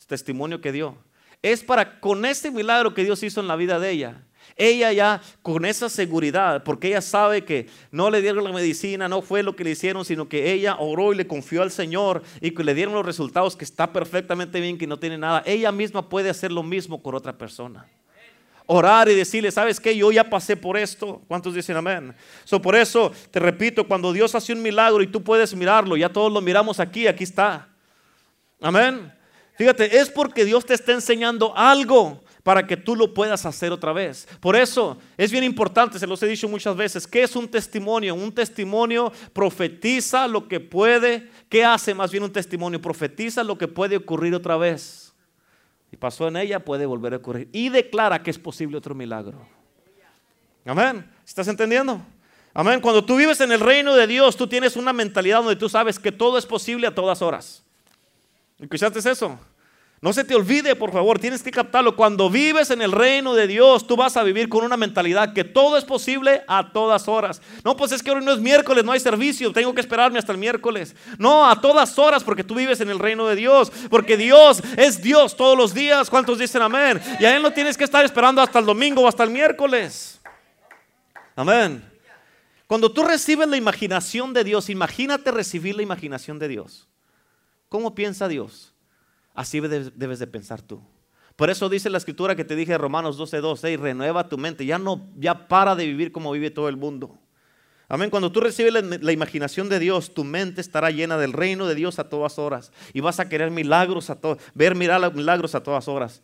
testimonio que dio, es para con ese milagro que Dios hizo en la vida de ella, ella ya con esa seguridad, porque ella sabe que no le dieron la medicina, no fue lo que le hicieron, sino que ella oró y le confió al Señor y que le dieron los resultados que está perfectamente bien, que no tiene nada. Ella misma puede hacer lo mismo con otra persona. Orar y decirle, ¿sabes qué? Yo ya pasé por esto. ¿Cuántos dicen amén? So, por eso, te repito, cuando Dios hace un milagro y tú puedes mirarlo, ya todos lo miramos aquí, aquí está. Amén. Fíjate, es porque Dios te está enseñando algo para que tú lo puedas hacer otra vez. Por eso es bien importante, se los he dicho muchas veces, ¿qué es un testimonio? Un testimonio profetiza lo que puede, ¿qué hace más bien un testimonio? Profetiza lo que puede ocurrir otra vez. Y pasó en ella, puede volver a ocurrir. Y declara que es posible otro milagro. Amén. ¿Estás entendiendo? Amén. Cuando tú vives en el reino de Dios, tú tienes una mentalidad donde tú sabes que todo es posible a todas horas. ¿Escuchaste eso? No se te olvide, por favor, tienes que captarlo. Cuando vives en el reino de Dios, tú vas a vivir con una mentalidad que todo es posible a todas horas. No, pues es que hoy no es miércoles, no hay servicio, tengo que esperarme hasta el miércoles. No, a todas horas, porque tú vives en el reino de Dios. Porque Dios es Dios todos los días. ¿Cuántos dicen amén? Y a Él no tienes que estar esperando hasta el domingo o hasta el miércoles. Amén. Cuando tú recibes la imaginación de Dios, imagínate recibir la imaginación de Dios. ¿Cómo piensa Dios? Así debes de pensar tú. Por eso dice la escritura que te dije Romanos 12, 12, renueva tu mente. Ya no, ya para de vivir como vive todo el mundo. Amén. Cuando tú recibes la, imaginación de Dios, tu mente estará llena del reino de Dios a todas horas. Y vas a querer milagros a todas, ver mirar milagros a todas horas.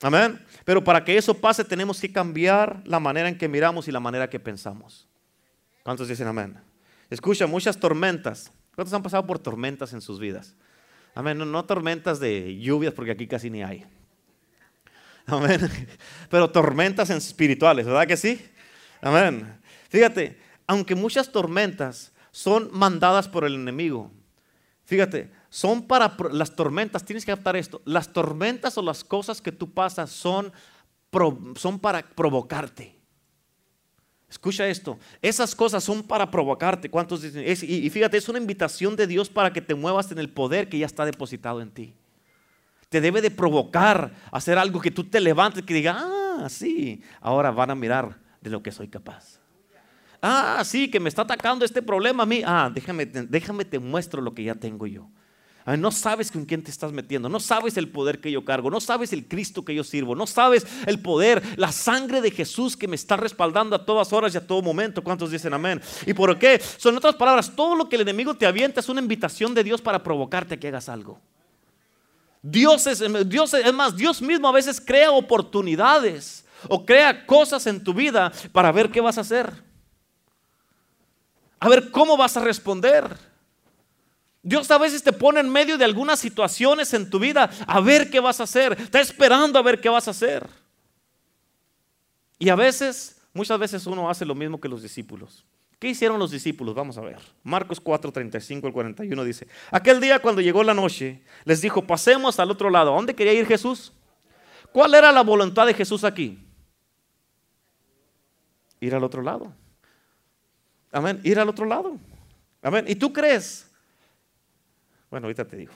Amén. Pero para que eso pase, tenemos que cambiar la manera en que miramos y la manera que pensamos. ¿Cuántos dicen amén? Escucha, muchas tormentas. ¿Cuántos han pasado por tormentas en sus vidas? Amén. No, tormentas de lluvias, porque aquí casi ni hay. Amén. Pero tormentas espirituales, ¿verdad que sí? Amén. Fíjate, aunque muchas tormentas son mandadas por el enemigo, Fíjate, son para las tormentas, tienes que adaptar esto. Las tormentas o las cosas que tú pasas son, son para provocarte. Escucha esto, esas cosas son para provocarte. ¿Cuántos dicen? y, y fíjate, es una invitación de Dios para que te muevas en el poder que ya está depositado en ti. Te debe de provocar hacer algo que tú te levantes, que diga, ah, sí, ahora van a mirar de lo que soy capaz. Ah, sí, que me está atacando este problema a mí. Ah, déjame, déjame te muestro lo que ya tengo yo. No sabes con quién te estás metiendo, no sabes el poder que yo cargo, no sabes el Cristo que yo sirvo, no sabes el poder, la sangre de Jesús que me está respaldando a todas horas y a todo momento. ¿Cuántos dicen amén? ¿Y por qué? Son otras palabras, todo lo que el enemigo te avienta es una invitación de Dios para provocarte a que hagas algo. Dios es, Dios es más, Dios mismo a veces crea oportunidades o crea cosas en tu vida para ver qué vas a hacer. A ver cómo vas a responder. Dios a veces te pone en medio de algunas situaciones en tu vida a ver qué vas a hacer. Está esperando a ver qué vas a hacer. Y a veces, muchas veces uno hace lo mismo que los discípulos. ¿Qué hicieron los discípulos? Vamos a ver. Marcos 4, 35 al 41 dice, aquel día cuando llegó la noche, les dijo, pasemos al otro lado. ¿A dónde quería ir Jesús? ¿Cuál era la voluntad de Jesús aquí? Ir al otro lado. Amén. Ir al otro lado. Amén. ¿Y tú crees? Bueno, ahorita te digo.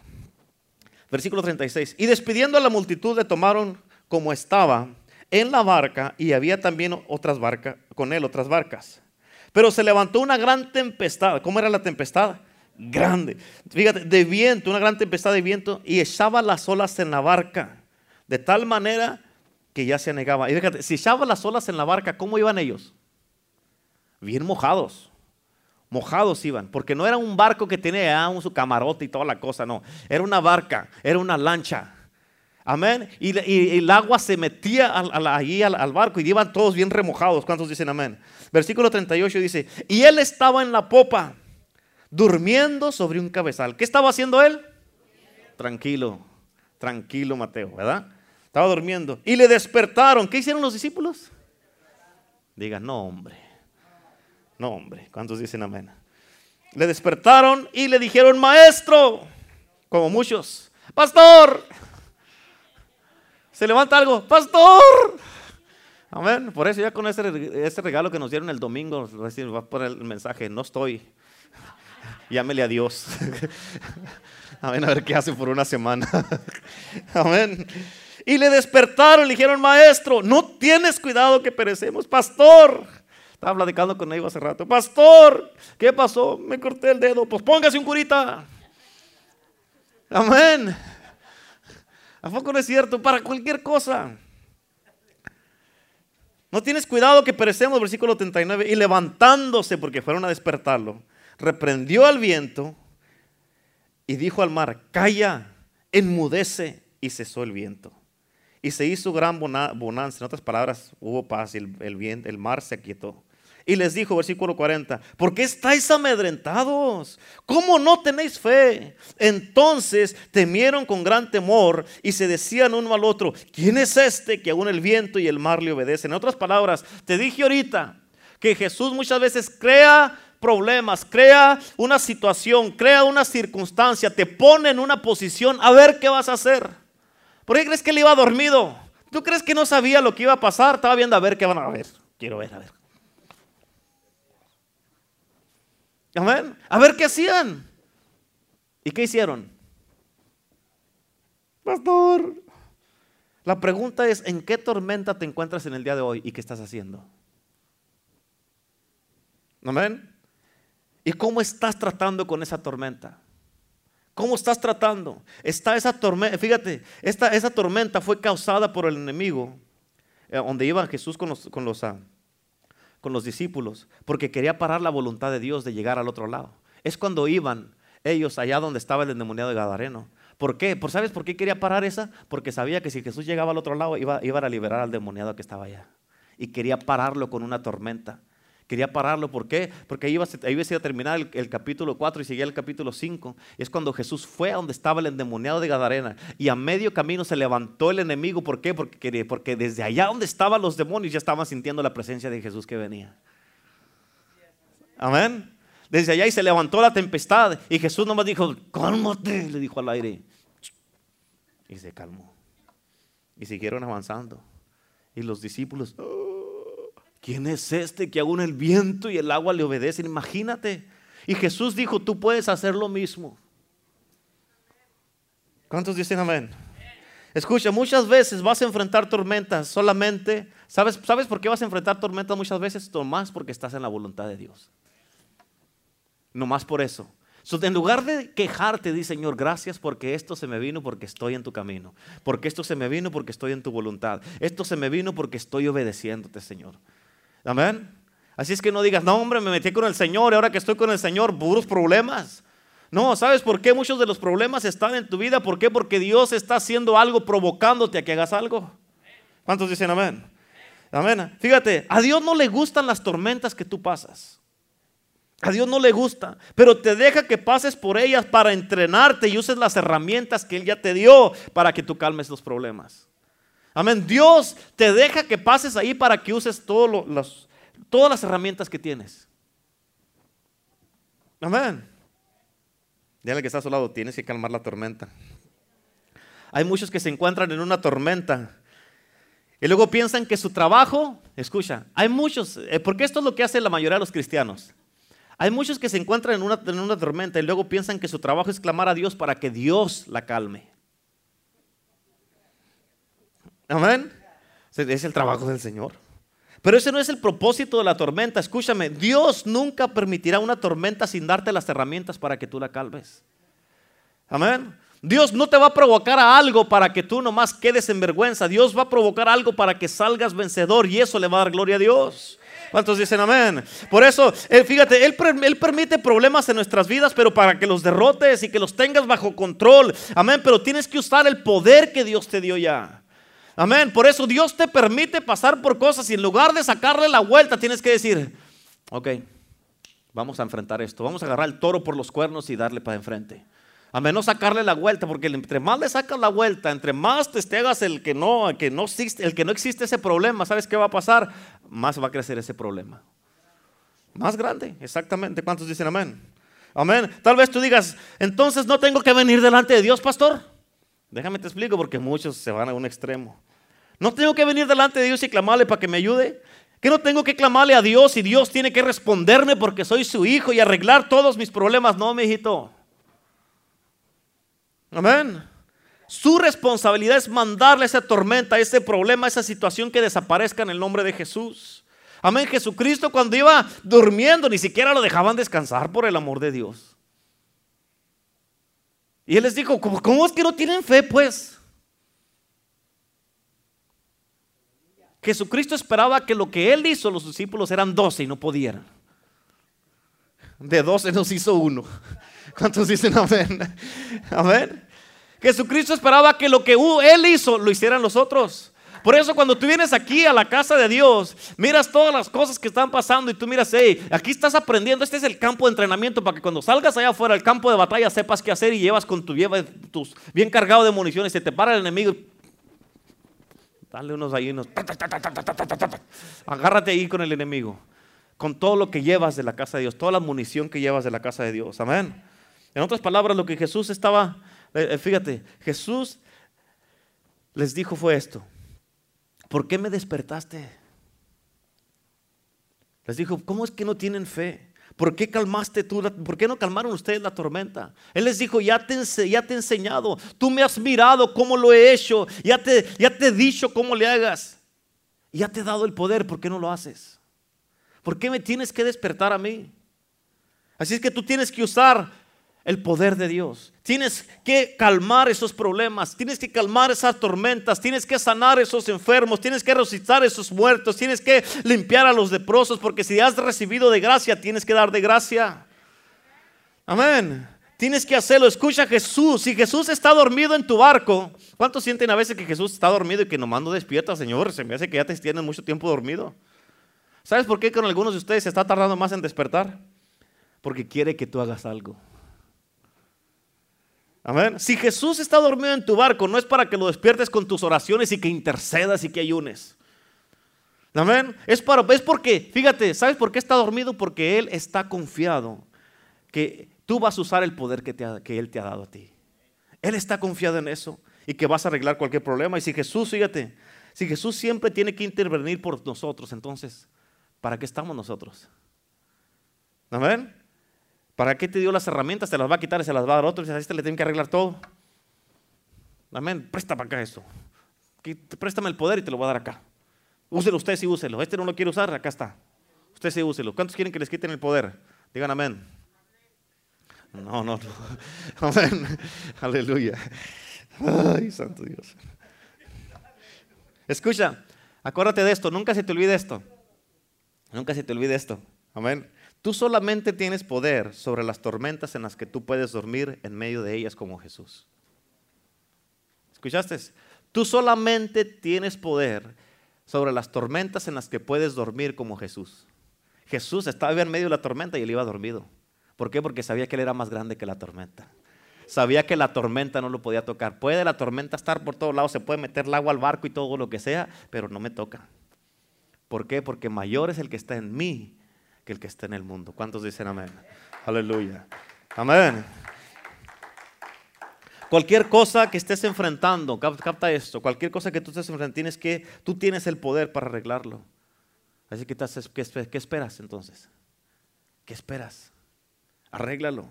Versículo 36. Y despidiendo a la multitud le tomaron como estaba en la barca y había también otras barcas, con él otras barcas. Pero se levantó una gran tempestad. ¿Cómo era la tempestad? Grande. Fíjate, de viento, una gran tempestad de viento y echaba las olas en la barca. De tal manera que ya se anegaba. Y fíjate, si echaba las olas en la barca, ¿cómo iban ellos? Bien mojados. Mojados iban, porque no era un barco que tenía su camarote y toda la cosa, no. Era una barca, era una lancha. Amén. Y, el agua se metía allí al, barco y iban todos bien remojados. ¿Cuántos dicen amén? Versículo 38 dice, y él estaba en la popa, durmiendo sobre un cabezal. ¿Qué estaba haciendo él? Tranquilo, tranquilo Mateo, ¿verdad? Estaba durmiendo. Y le despertaron. ¿Qué hicieron los discípulos? Digan, no hombre. No hombre. ¿Cuántos dicen amén? Le despertaron y le dijeron, maestro, como muchos, pastor. Se levanta algo, pastor. Amén. Por eso ya con ese, regalo que nos dieron el domingo, va a poner el mensaje, no estoy. [laughs] Llámele a Dios. [laughs] Amén, a ver qué hace por una semana. [laughs] Amén. Y le despertaron, le dijeron, maestro, no tienes cuidado que perecemos. Pastor, estaba platicando con ellos hace rato. Pastor, ¿qué pasó? Me corté el dedo. Pues póngase un curita. Amén. ¿A poco no es cierto? Para cualquier cosa. No tienes cuidado que perecemos, versículo 39. Y levantándose, porque fueron a despertarlo, reprendió al viento y dijo al mar, calla, enmudece, y cesó el viento. Y se hizo gran bonanza, en otras palabras, hubo paz y el, el, el mar se aquietó. Y les dijo, versículo 40, ¿por qué estáis amedrentados? ¿Cómo no tenéis fe? Entonces temieron con gran temor y se decían uno al otro, ¿quién es este que aún el viento y el mar le obedecen? En otras palabras, te dije ahorita que Jesús muchas veces crea problemas, crea una situación, crea una circunstancia, te pone en una posición a ver qué vas a hacer. ¿Por qué crees que él iba dormido? ¿Tú crees que no sabía lo que iba a pasar? Estaba viendo a ver qué van a ver. Quiero ver, a ver. Amén. A ver qué hacían. ¿Y qué hicieron? Pastor. La pregunta es, ¿en qué tormenta te encuentras en el día de hoy y qué estás haciendo? Amén. ¿Y cómo estás tratando con esa tormenta? ¿Cómo estás tratando? Está esa tormenta, fíjate, esta, esa tormenta fue causada por el enemigo, eh, donde iba Jesús con los, con los, ah, con los discípulos porque quería parar la voluntad de Dios de llegar al otro lado. Es cuando iban ellos allá donde estaba el endemoniado de Gadareno. ¿Por qué? ¿Por, ¿Sabes por qué quería parar esa? Porque sabía que si Jesús llegaba al otro lado iba, iba a liberar al demoniado que estaba allá. Y quería pararlo con una tormenta. Quería pararlo, ¿por qué? Porque ahí iba, ahí a terminar el, capítulo 4 y seguía el capítulo 5. Es cuando Jesús fue a donde estaba el endemoniado de Gadarena y a medio camino se levantó el enemigo. ¿Por qué? Porque, porque desde allá donde estaban los demonios ya estaban sintiendo la presencia de Jesús que venía. Amén. desde allá y se levantó la tempestad. Y Jesús nomás dijo, cálmate, le dijo al aire. Y se calmó. Y siguieron avanzando. Y los discípulos, oh, ¿quién es este que aún el viento y el agua le obedecen? Imagínate. Y Jesús dijo, tú puedes hacer lo mismo. ¿Cuántos dicen amén? Escucha, muchas veces vas a enfrentar tormentas solamente. ¿Sabes, ¿Sabes por qué vas a enfrentar tormentas muchas veces? Nomás porque estás en la voluntad de Dios. Nomás por eso. en lugar de quejarte, di Señor, gracias porque esto se me vino porque estoy en tu camino. Porque esto se me vino porque estoy en tu voluntad. Esto se me vino porque estoy obedeciéndote, Señor. Amén. Así es que no digas, no, hombre, me metí con el Señor y ahora que estoy con el Señor, puros problemas. No, ¿sabes por qué muchos de los problemas están en tu vida? ¿Por qué? Porque Dios está haciendo algo provocándote a que hagas algo. ¿Cuántos dicen amén? Amén. Fíjate, a Dios no le gustan las tormentas que tú pasas. A Dios no le gusta, pero te deja que pases por ellas para entrenarte y uses las herramientas que Él ya te dio para que tú calmes los problemas. Amén. Dios te deja que pases ahí para que uses todas las herramientas que tienes. Amén. Dígale que está a su lado, tienes que calmar la tormenta. Hay muchos que se encuentran en una tormenta y luego piensan que su trabajo, escucha, hay muchos, eh, porque esto es lo que hace la mayoría de los cristianos. Hay muchos que se encuentran en una, en una tormenta y luego piensan que su trabajo es clamar a Dios para que Dios la calme. Amén. Es el trabajo del Señor. Pero ese no es el propósito de la tormenta. Escúchame, Dios nunca permitirá una tormenta sin darte las herramientas para que tú la calmes. Amén. Dios no te va a provocar a algo para que tú nomás quedes en vergüenza. Dios va a provocar algo para que salgas vencedor y eso le va a dar gloria a Dios. ¿Cuántos dicen amén? Por eso, eh, fíjate, él, él, permite problemas en nuestras vidas, pero para que los derrotes y que los tengas bajo control. Amén, pero tienes que usar el poder que Dios te dio ya. Amén. Por eso Dios te permite pasar por cosas y en lugar de sacarle la vuelta tienes que decir, ok, vamos a enfrentar esto. Vamos a agarrar el toro por los cuernos y darle para enfrente. Amén, no sacarle la vuelta, porque entre más le sacas la vuelta, entre más te el que no, que no existe, el que no existe ese problema, ¿sabes qué va a pasar? Más va a crecer ese problema. Más grande, exactamente. ¿Cuántos dicen amén? Amén. Tal vez tú digas, entonces no tengo que venir delante de Dios, pastor. Déjame te explico porque muchos se van a un extremo. No tengo que venir delante de Dios y clamarle para que me ayude. Que no tengo que clamarle a Dios y Dios tiene que responderme porque soy su hijo y arreglar todos mis problemas. No, mi hijito. Amén. Su responsabilidad es mandarle esa tormenta, ese problema, esa situación que desaparezca en el nombre de Jesús. Amén. Jesucristo cuando iba durmiendo ni siquiera lo dejaban descansar por el amor de Dios. Y él les dijo, cómo es que no tienen fe pues? Jesucristo esperaba que lo que él hizo, los discípulos eran doce y no podían. De doce nos hizo uno. [laughs] ¿Cuántos dicen amén? [laughs] Amén. Jesucristo esperaba que lo que él hizo lo hicieran los otros. Por eso cuando tú vienes aquí a la casa de Dios, miras todas las cosas que están pasando y tú miras, hey, aquí estás aprendiendo, este es el campo de entrenamiento para que cuando salgas allá afuera, el campo de batalla, sepas qué hacer y llevas con tu, lleva tus bien cargado de municiones, se te para el enemigo Dale unos ahí, unos. Agárrate ahí con el enemigo. Con todo lo que llevas de la casa de Dios, toda la munición que llevas de la casa de Dios. Amén. En otras palabras, lo que Jesús estaba, eh, eh, fíjate, Jesús les dijo fue esto. ¿Por qué me despertaste? Les dijo, ¿cómo es que no tienen fe? ¿Por qué calmaste tú? ¿Por qué no calmaron ustedes la tormenta? Él les dijo, ya te, he enseñado, tú me has mirado cómo lo he hecho, ya te, ya te he dicho cómo le hagas, ya te he dado el poder, ¿por qué no lo haces? ¿Por qué me tienes que despertar a mí? Así es que tú tienes que usar el poder de Dios. Tienes que calmar esos problemas, tienes que calmar esas tormentas, tienes que sanar esos enfermos, tienes que resucitar esos muertos, tienes que limpiar a los leprosos, porque si has recibido de gracia, tienes que dar de gracia. Amén. Tienes que hacerlo. Escucha Jesús. Si Jesús está dormido en tu barco, ¿cuántos sienten a veces que Jesús está dormido y que nomás no despierta, Señor? Se me hace que ya te tienen mucho tiempo dormido. ¿Sabes por qué con algunos de ustedes se está tardando más en despertar? Porque quiere que tú hagas algo. Amén. Si Jesús está dormido en tu barco, no es para que lo despiertes con tus oraciones y que intercedas y que ayunes. Amén. Es, para, es porque, fíjate, ¿sabes por qué está dormido? Porque Él está confiado que tú vas a usar el poder que, que Él te ha dado a ti. Él está confiado en eso y que vas a arreglar cualquier problema. Y si Jesús, fíjate, si Jesús siempre tiene que intervenir por nosotros, entonces, ¿para qué estamos nosotros? Amén. ¿Para qué te dio las herramientas? Te las va a quitar y se las va a dar otro. Y a este le tienen que arreglar todo. Amén. Presta para acá eso. Préstame el poder y te lo voy a dar acá. Úselo usted sí, úselo. Este no lo quiere usar, acá está. Usted sí, úselo. ¿Cuántos quieren que les quiten el poder? Digan amén. No, no, no. [laughs] Amén. Aleluya. Ay, santo Dios. Escucha, acuérdate de esto, nunca se te olvide esto. Nunca se te olvide esto. Amén. Tú solamente tienes poder sobre las tormentas en las que tú puedes dormir en medio de ellas como Jesús. ¿Escuchaste? Tú solamente tienes poder sobre las tormentas en las que puedes dormir como Jesús. Jesús estaba en medio de la tormenta y él iba dormido. ¿Por qué? Porque sabía que él era más grande que la tormenta. Sabía que la tormenta no lo podía tocar. Puede la tormenta estar por todos lados, se puede meter el agua al barco y todo lo que sea, pero no me toca. ¿Por qué? Porque mayor es el que está en mí el que está en el mundo. ¿Cuántos dicen amén? Aleluya. Amén. Cualquier cosa que estés enfrentando, capta esto, cualquier cosa que tú estés enfrentando, tienes que, tú tienes el poder para arreglarlo. Así que, ¿qué esperas entonces? ¿Qué esperas? Arréglalo.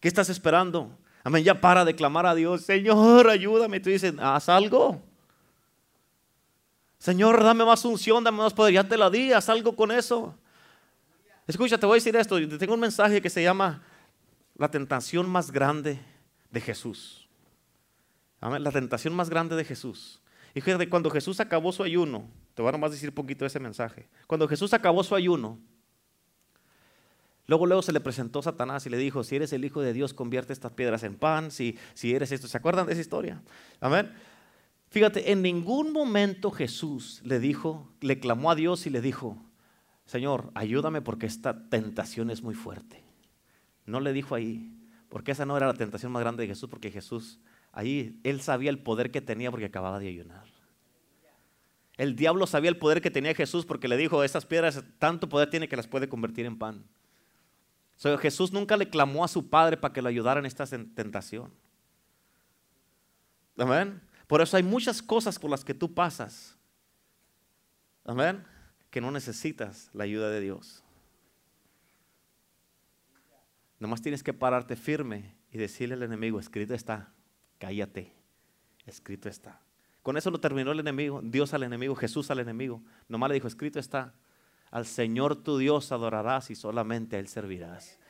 ¿Qué estás esperando? Amén, ya para de clamar a Dios, Señor, ayúdame. Tú dices, haz algo. Señor, dame más unción, dame más poder. Ya te la di, haz algo con eso. Escucha, te voy a decir esto. Tengo un mensaje que se llama La tentación más grande de Jesús. La tentación más grande de Jesús. Y fíjate, cuando Jesús acabó su ayuno, te voy a nomás decir un poquito de ese mensaje. Cuando Jesús acabó su ayuno, luego luego se le presentó Satanás y le dijo, si eres el Hijo de Dios, convierte estas piedras en pan, si, si eres esto. ¿Se acuerdan de esa historia? Amén. Fíjate, en ningún momento Jesús le dijo, le clamó a Dios y le dijo, Señor, ayúdame porque esta tentación es muy fuerte. No le dijo ahí, porque esa no era la tentación más grande de Jesús, porque Jesús Ahí él sabía el poder que tenía porque acababa de ayunar. El diablo sabía el poder que tenía Jesús porque le dijo, estas piedras tanto poder tiene que las puede convertir en pan. Jesús nunca le clamó a su padre para que lo ayudara en esta tentación. Amén. Por eso hay muchas cosas por las que tú pasas. Amén. Que no necesitas la ayuda de Dios. Nomás tienes que pararte firme y decirle al enemigo, escrito está cállate, escrito está. Con eso lo terminó el enemigo, Dios al enemigo, Jesús al enemigo. Nomás le dijo, escrito está, al Señor tu Dios adorarás y solamente a Él servirás.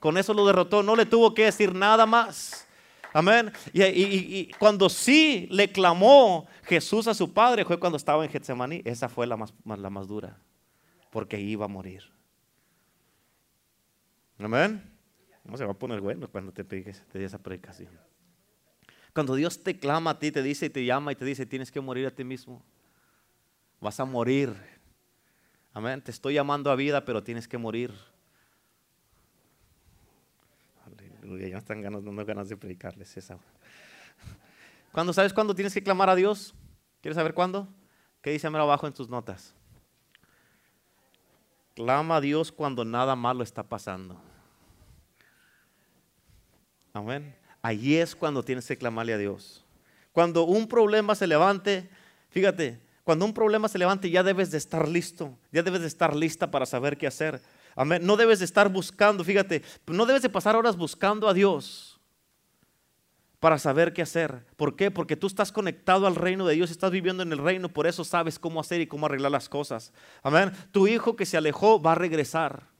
Con eso lo derrotó, no le tuvo que decir nada más. Amén. Y, cuando sí le clamó Jesús a su padre fue cuando estaba en Getsemaní. Esa fue la más, la más dura, porque iba a morir. Amén. No se va a poner bueno cuando te pegues de esa predicación. Cuando Dios te clama a ti, te dice y te llama y te dice, tienes que morir a ti mismo. Vas a morir. Amén. Te estoy llamando a vida, pero tienes que morir. Ya están ganas, ganas de predicarles esa. ¿Cuándo sabes cuándo tienes que clamar a Dios? ¿Quieres saber cuándo? ¿Qué dice abajo en tus notas? Clama a Dios cuando nada malo está pasando. Amén. Allí es cuando tienes que clamarle a Dios. Cuando un problema se levante, fíjate, cuando un problema se levante ya debes de estar listo, ya debes de estar lista para saber qué hacer. No debes de estar buscando, fíjate, no debes de pasar horas buscando a Dios para saber qué hacer. ¿Por qué? Porque tú estás conectado al reino de Dios, estás viviendo en el reino, por eso sabes cómo hacer y cómo arreglar las cosas. Amén. Tu hijo que se alejó va a regresar.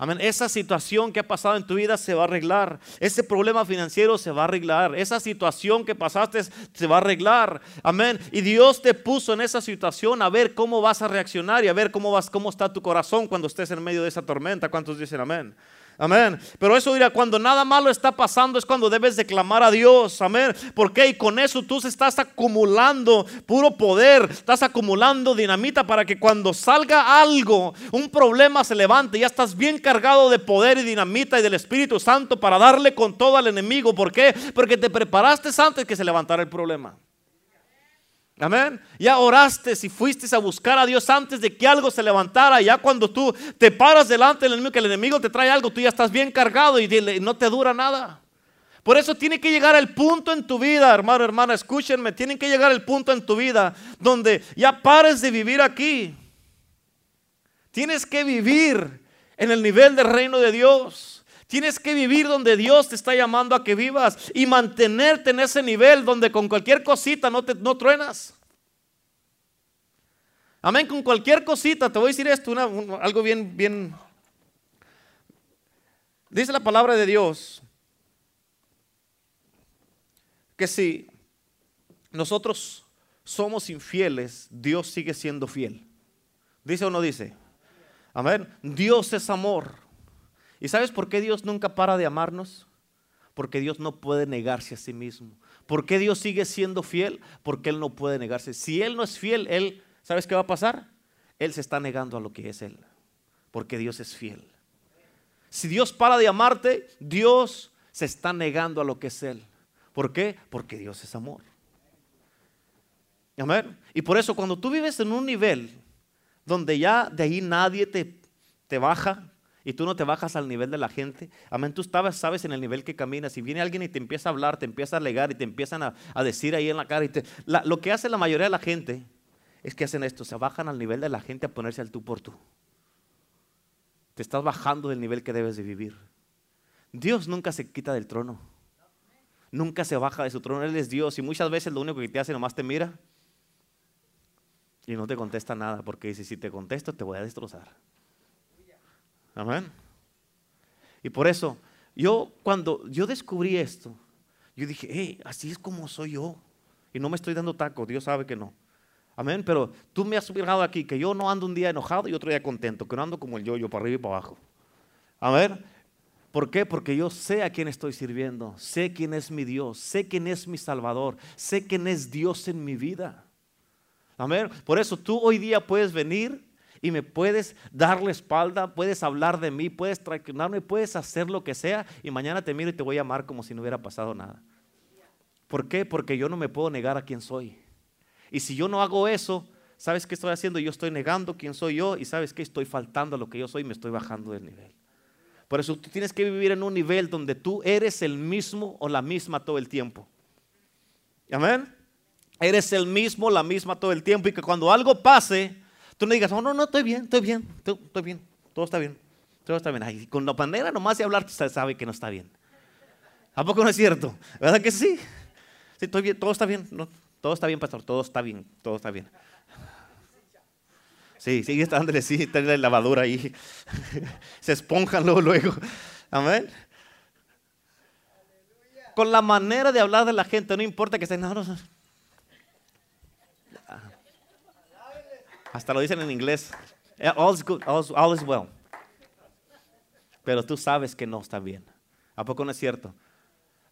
Amén. Esa situación que ha pasado en tu vida se va a arreglar. Ese problema financiero se va a arreglar. Esa situación que pasaste se va a arreglar. Amén. Y Dios te puso en esa situación a ver cómo vas a reaccionar y a ver cómo vas, cómo está tu corazón cuando estés en medio de esa tormenta. ¿Cuántos dicen amén? Amén. Pero eso dirá, cuando nada malo está pasando es cuando debes de clamar a Dios. Amén. Porque y con eso tú estás acumulando puro poder, estás acumulando dinamita para que cuando salga algo, un problema se levante, ya estás bien cargado de poder y dinamita y del Espíritu Santo para darle con todo al enemigo. ¿Por qué? Porque te preparaste antes que se levantara el problema. Amén. Ya oraste si fuiste a buscar a Dios antes de que algo se levantara. Ya cuando tú te paras delante del enemigo, que el enemigo te trae algo, tú ya estás bien cargado y no te dura nada. Por eso tiene que llegar el punto en tu vida, hermano, hermana, escúchenme, tiene que llegar el punto en tu vida donde ya pares de vivir aquí. Tienes que vivir en el nivel del reino de Dios. Tienes que vivir donde Dios te está llamando a que vivas y mantenerte en ese nivel donde con cualquier cosita no te no truenas. Amén, con cualquier cosita, te voy a decir esto, algo bien, bien. Dice la palabra de Dios que si nosotros somos infieles, Dios sigue siendo fiel. ¿Dice o no dice? Amén. Dios es amor. ¿Y sabes por qué Dios nunca para de amarnos? Porque Dios no puede negarse a sí mismo. ¿Por qué Dios sigue siendo fiel? Porque Él no puede negarse. Si Él no es fiel, Él, ¿sabes qué va a pasar? Él se está negando a lo que es Él. Porque Dios es fiel. Si Dios para de amarte, Dios se está negando a lo que es Él. ¿Por qué? Porque Dios es amor. Amén. Y por eso cuando tú vives en un nivel donde ya de ahí nadie te, te baja y tú no te bajas al nivel de la gente, amén, tú sabes en el nivel que caminas y viene alguien y te empieza a hablar, te empieza a alegar y te empiezan a, decir ahí en la cara. Y lo que hace la mayoría de la gente es que hacen esto, se bajan al nivel de la gente a ponerse al tú por tú. Te estás bajando del nivel que debes de vivir. Dios nunca se quita del trono nunca se baja de su trono, Él es Dios y muchas veces lo único que te hace nomás te mira y no te contesta nada porque dice, si te contesto te voy a destrozar. Amén. Y por eso, yo cuando yo descubrí esto, yo dije, hey, así es como soy yo. Y no me estoy dando taco, Dios sabe que no. Amén, pero tú me has fijado aquí que yo no ando un día enojado y otro día contento, que no ando como el yo, yo para arriba y para abajo. Amén. ¿Por qué? Porque yo sé a quién estoy sirviendo, sé quién es mi Dios, sé quién es mi Salvador, sé quién es Dios en mi vida. Amén. Por eso tú hoy día puedes venir y me puedes dar la espalda, puedes hablar de mí, puedes traicionarme, puedes hacer lo que sea y mañana te miro y te voy a amar como si no hubiera pasado nada. ¿Por qué? Porque yo no me puedo negar a quién soy. Y si yo no hago eso, ¿sabes qué estoy haciendo? Yo estoy negando quién soy yo y ¿sabes qué? Estoy faltando a lo que yo soy y me estoy bajando del nivel. Por eso tú tienes que vivir en un nivel donde tú eres el mismo o la misma todo el tiempo. Amén. Eres el mismo, la misma todo el tiempo y que cuando algo pase, tú no digas, oh, no, no, estoy bien, estoy bien, estoy bien, todo está bien, todo está bien. Ay, con la manera nomás de hablar, usted sabe que no está bien. ¿A poco no es cierto? ¿Verdad que sí? Sí, estoy bien, todo está bien, todo está bien, pastor, todo está bien, todo está bien. Sí, sigue estándole, sí, la lavadora ahí. [laughs] Se esponjan luego, luego. Amén. Con la manera de hablar de la gente, no importa que estén. Hasta lo dicen en inglés. All is good, all is well. Pero tú sabes que no está bien. ¿A poco no es cierto?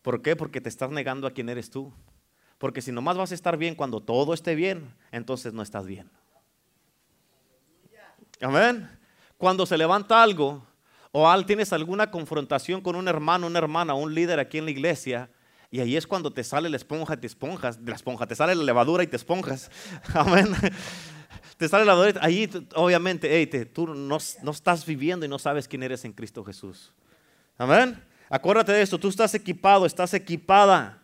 ¿Por qué? Porque te estás negando a quién eres tú. Porque si nomás vas a estar bien cuando todo esté bien, entonces no estás bien. Amén. Cuando se levanta algo o al tienes alguna confrontación con un hermano, una hermana, un líder aquí en la iglesia, y ahí es cuando te sale la esponja y te esponjas, de la esponja, te sale la levadura y te esponjas. [laughs] Amén. Te sale la ahí obviamente, tú no, no estás viviendo y no sabes quién eres en Cristo Jesús. Amén. Acuérdate de esto, tú estás equipado, estás equipada.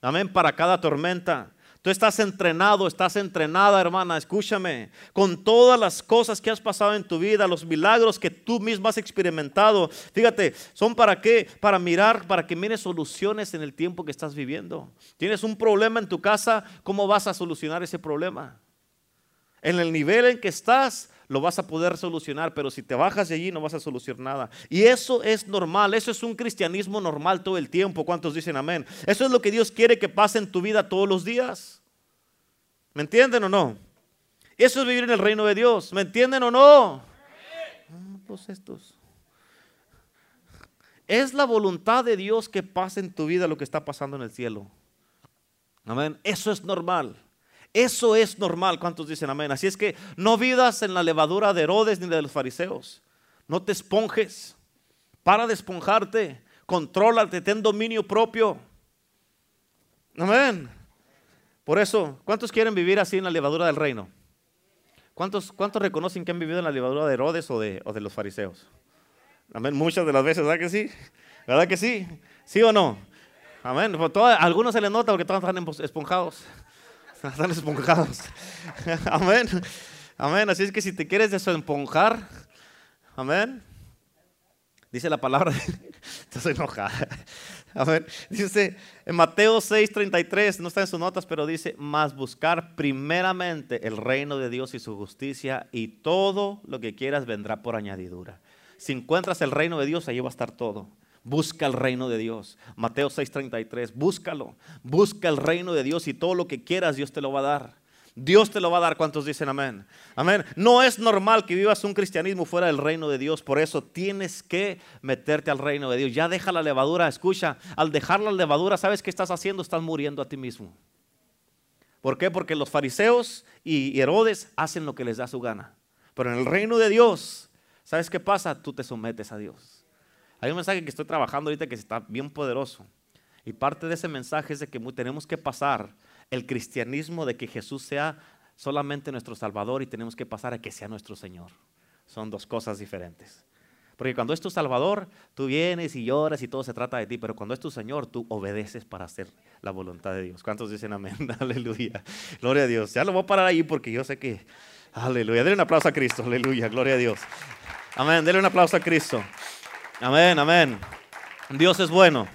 Amén, para cada tormenta. Tú estás entrenado, estás entrenada, hermana, escúchame, con todas las cosas que has pasado en tu vida, los milagros que tú misma has experimentado. Fíjate, ¿son para qué? Para mirar, para que mires soluciones en el tiempo que estás viviendo. Tienes un problema en tu casa, ¿cómo vas a solucionar ese problema? En el nivel en que estás, lo vas a poder solucionar, pero si te bajas de allí no vas a solucionar nada. Y eso es normal, eso es un cristianismo normal todo el tiempo. ¿Cuántos dicen amén? Eso es lo que Dios quiere que pase en tu vida todos los días. ¿Me entienden o no? Eso es vivir en el reino de Dios. ¿Me entienden o no? Ah, pues estos. Es la voluntad de Dios que pase en tu vida lo que está pasando en el cielo. Amén. Eso es normal. Eso es normal. ¿Cuántos dicen amén? Así es que no vidas en la levadura de Herodes ni de los fariseos. No te esponjes. Para de esponjarte. Contrólate, ten dominio propio. Amén. Por eso, ¿cuántos quieren vivir así en la levadura del reino? ¿Cuántos, cuántos reconocen que han vivido en la levadura de Herodes o de, los fariseos? Amén, muchas de las veces, ¿verdad que sí? ¿Verdad que sí? ¿Sí o no? Amén. Pues algunos se les nota porque todos están esponjados. [laughs] Están esponjados. [laughs] Amén. Amén. Así es que si te quieres desesponjar, amén. Dice la palabra, [laughs] estás enojada. Amén. Dice en Mateo 6:33, no está en sus notas, pero dice, más buscar primeramente el reino de Dios y su justicia y todo lo que quieras vendrá por añadidura. Si encuentras el reino de Dios, ahí va a estar todo. Busca el reino de Dios. Mateo 6:33, búscalo. Busca el reino de Dios y todo lo que quieras Dios te lo va a dar. Dios te lo va a dar. ¿Cuántos dicen amén? Amén. No es normal que vivas un cristianismo fuera del reino de Dios. Por eso tienes que meterte al reino de Dios. Ya deja la levadura. Escucha, al dejar la levadura, ¿sabes qué estás haciendo? Estás muriendo a ti mismo. ¿Por qué? Porque los fariseos y Herodes hacen lo que les da su gana. Pero en el reino de Dios, ¿sabes qué pasa? Tú te sometes a Dios. Hay un mensaje que estoy trabajando ahorita que está bien poderoso. Y parte de ese mensaje es de que tenemos que pasar el cristianismo de que Jesús sea solamente nuestro Salvador y tenemos que pasar a que sea nuestro Señor. Son dos cosas diferentes. Porque cuando es tu Salvador, tú vienes y lloras y todo se trata de ti, pero cuando es tu Señor, tú obedeces para hacer la voluntad de Dios. ¿Cuántos dicen amén? [laughs] Aleluya. Gloria a Dios. Ya lo voy a parar ahí porque yo sé que... Aleluya. Denle un aplauso a Cristo. Aleluya. Gloria a Dios. Amén. Denle un aplauso a Cristo. Amén, amén. Dios es bueno.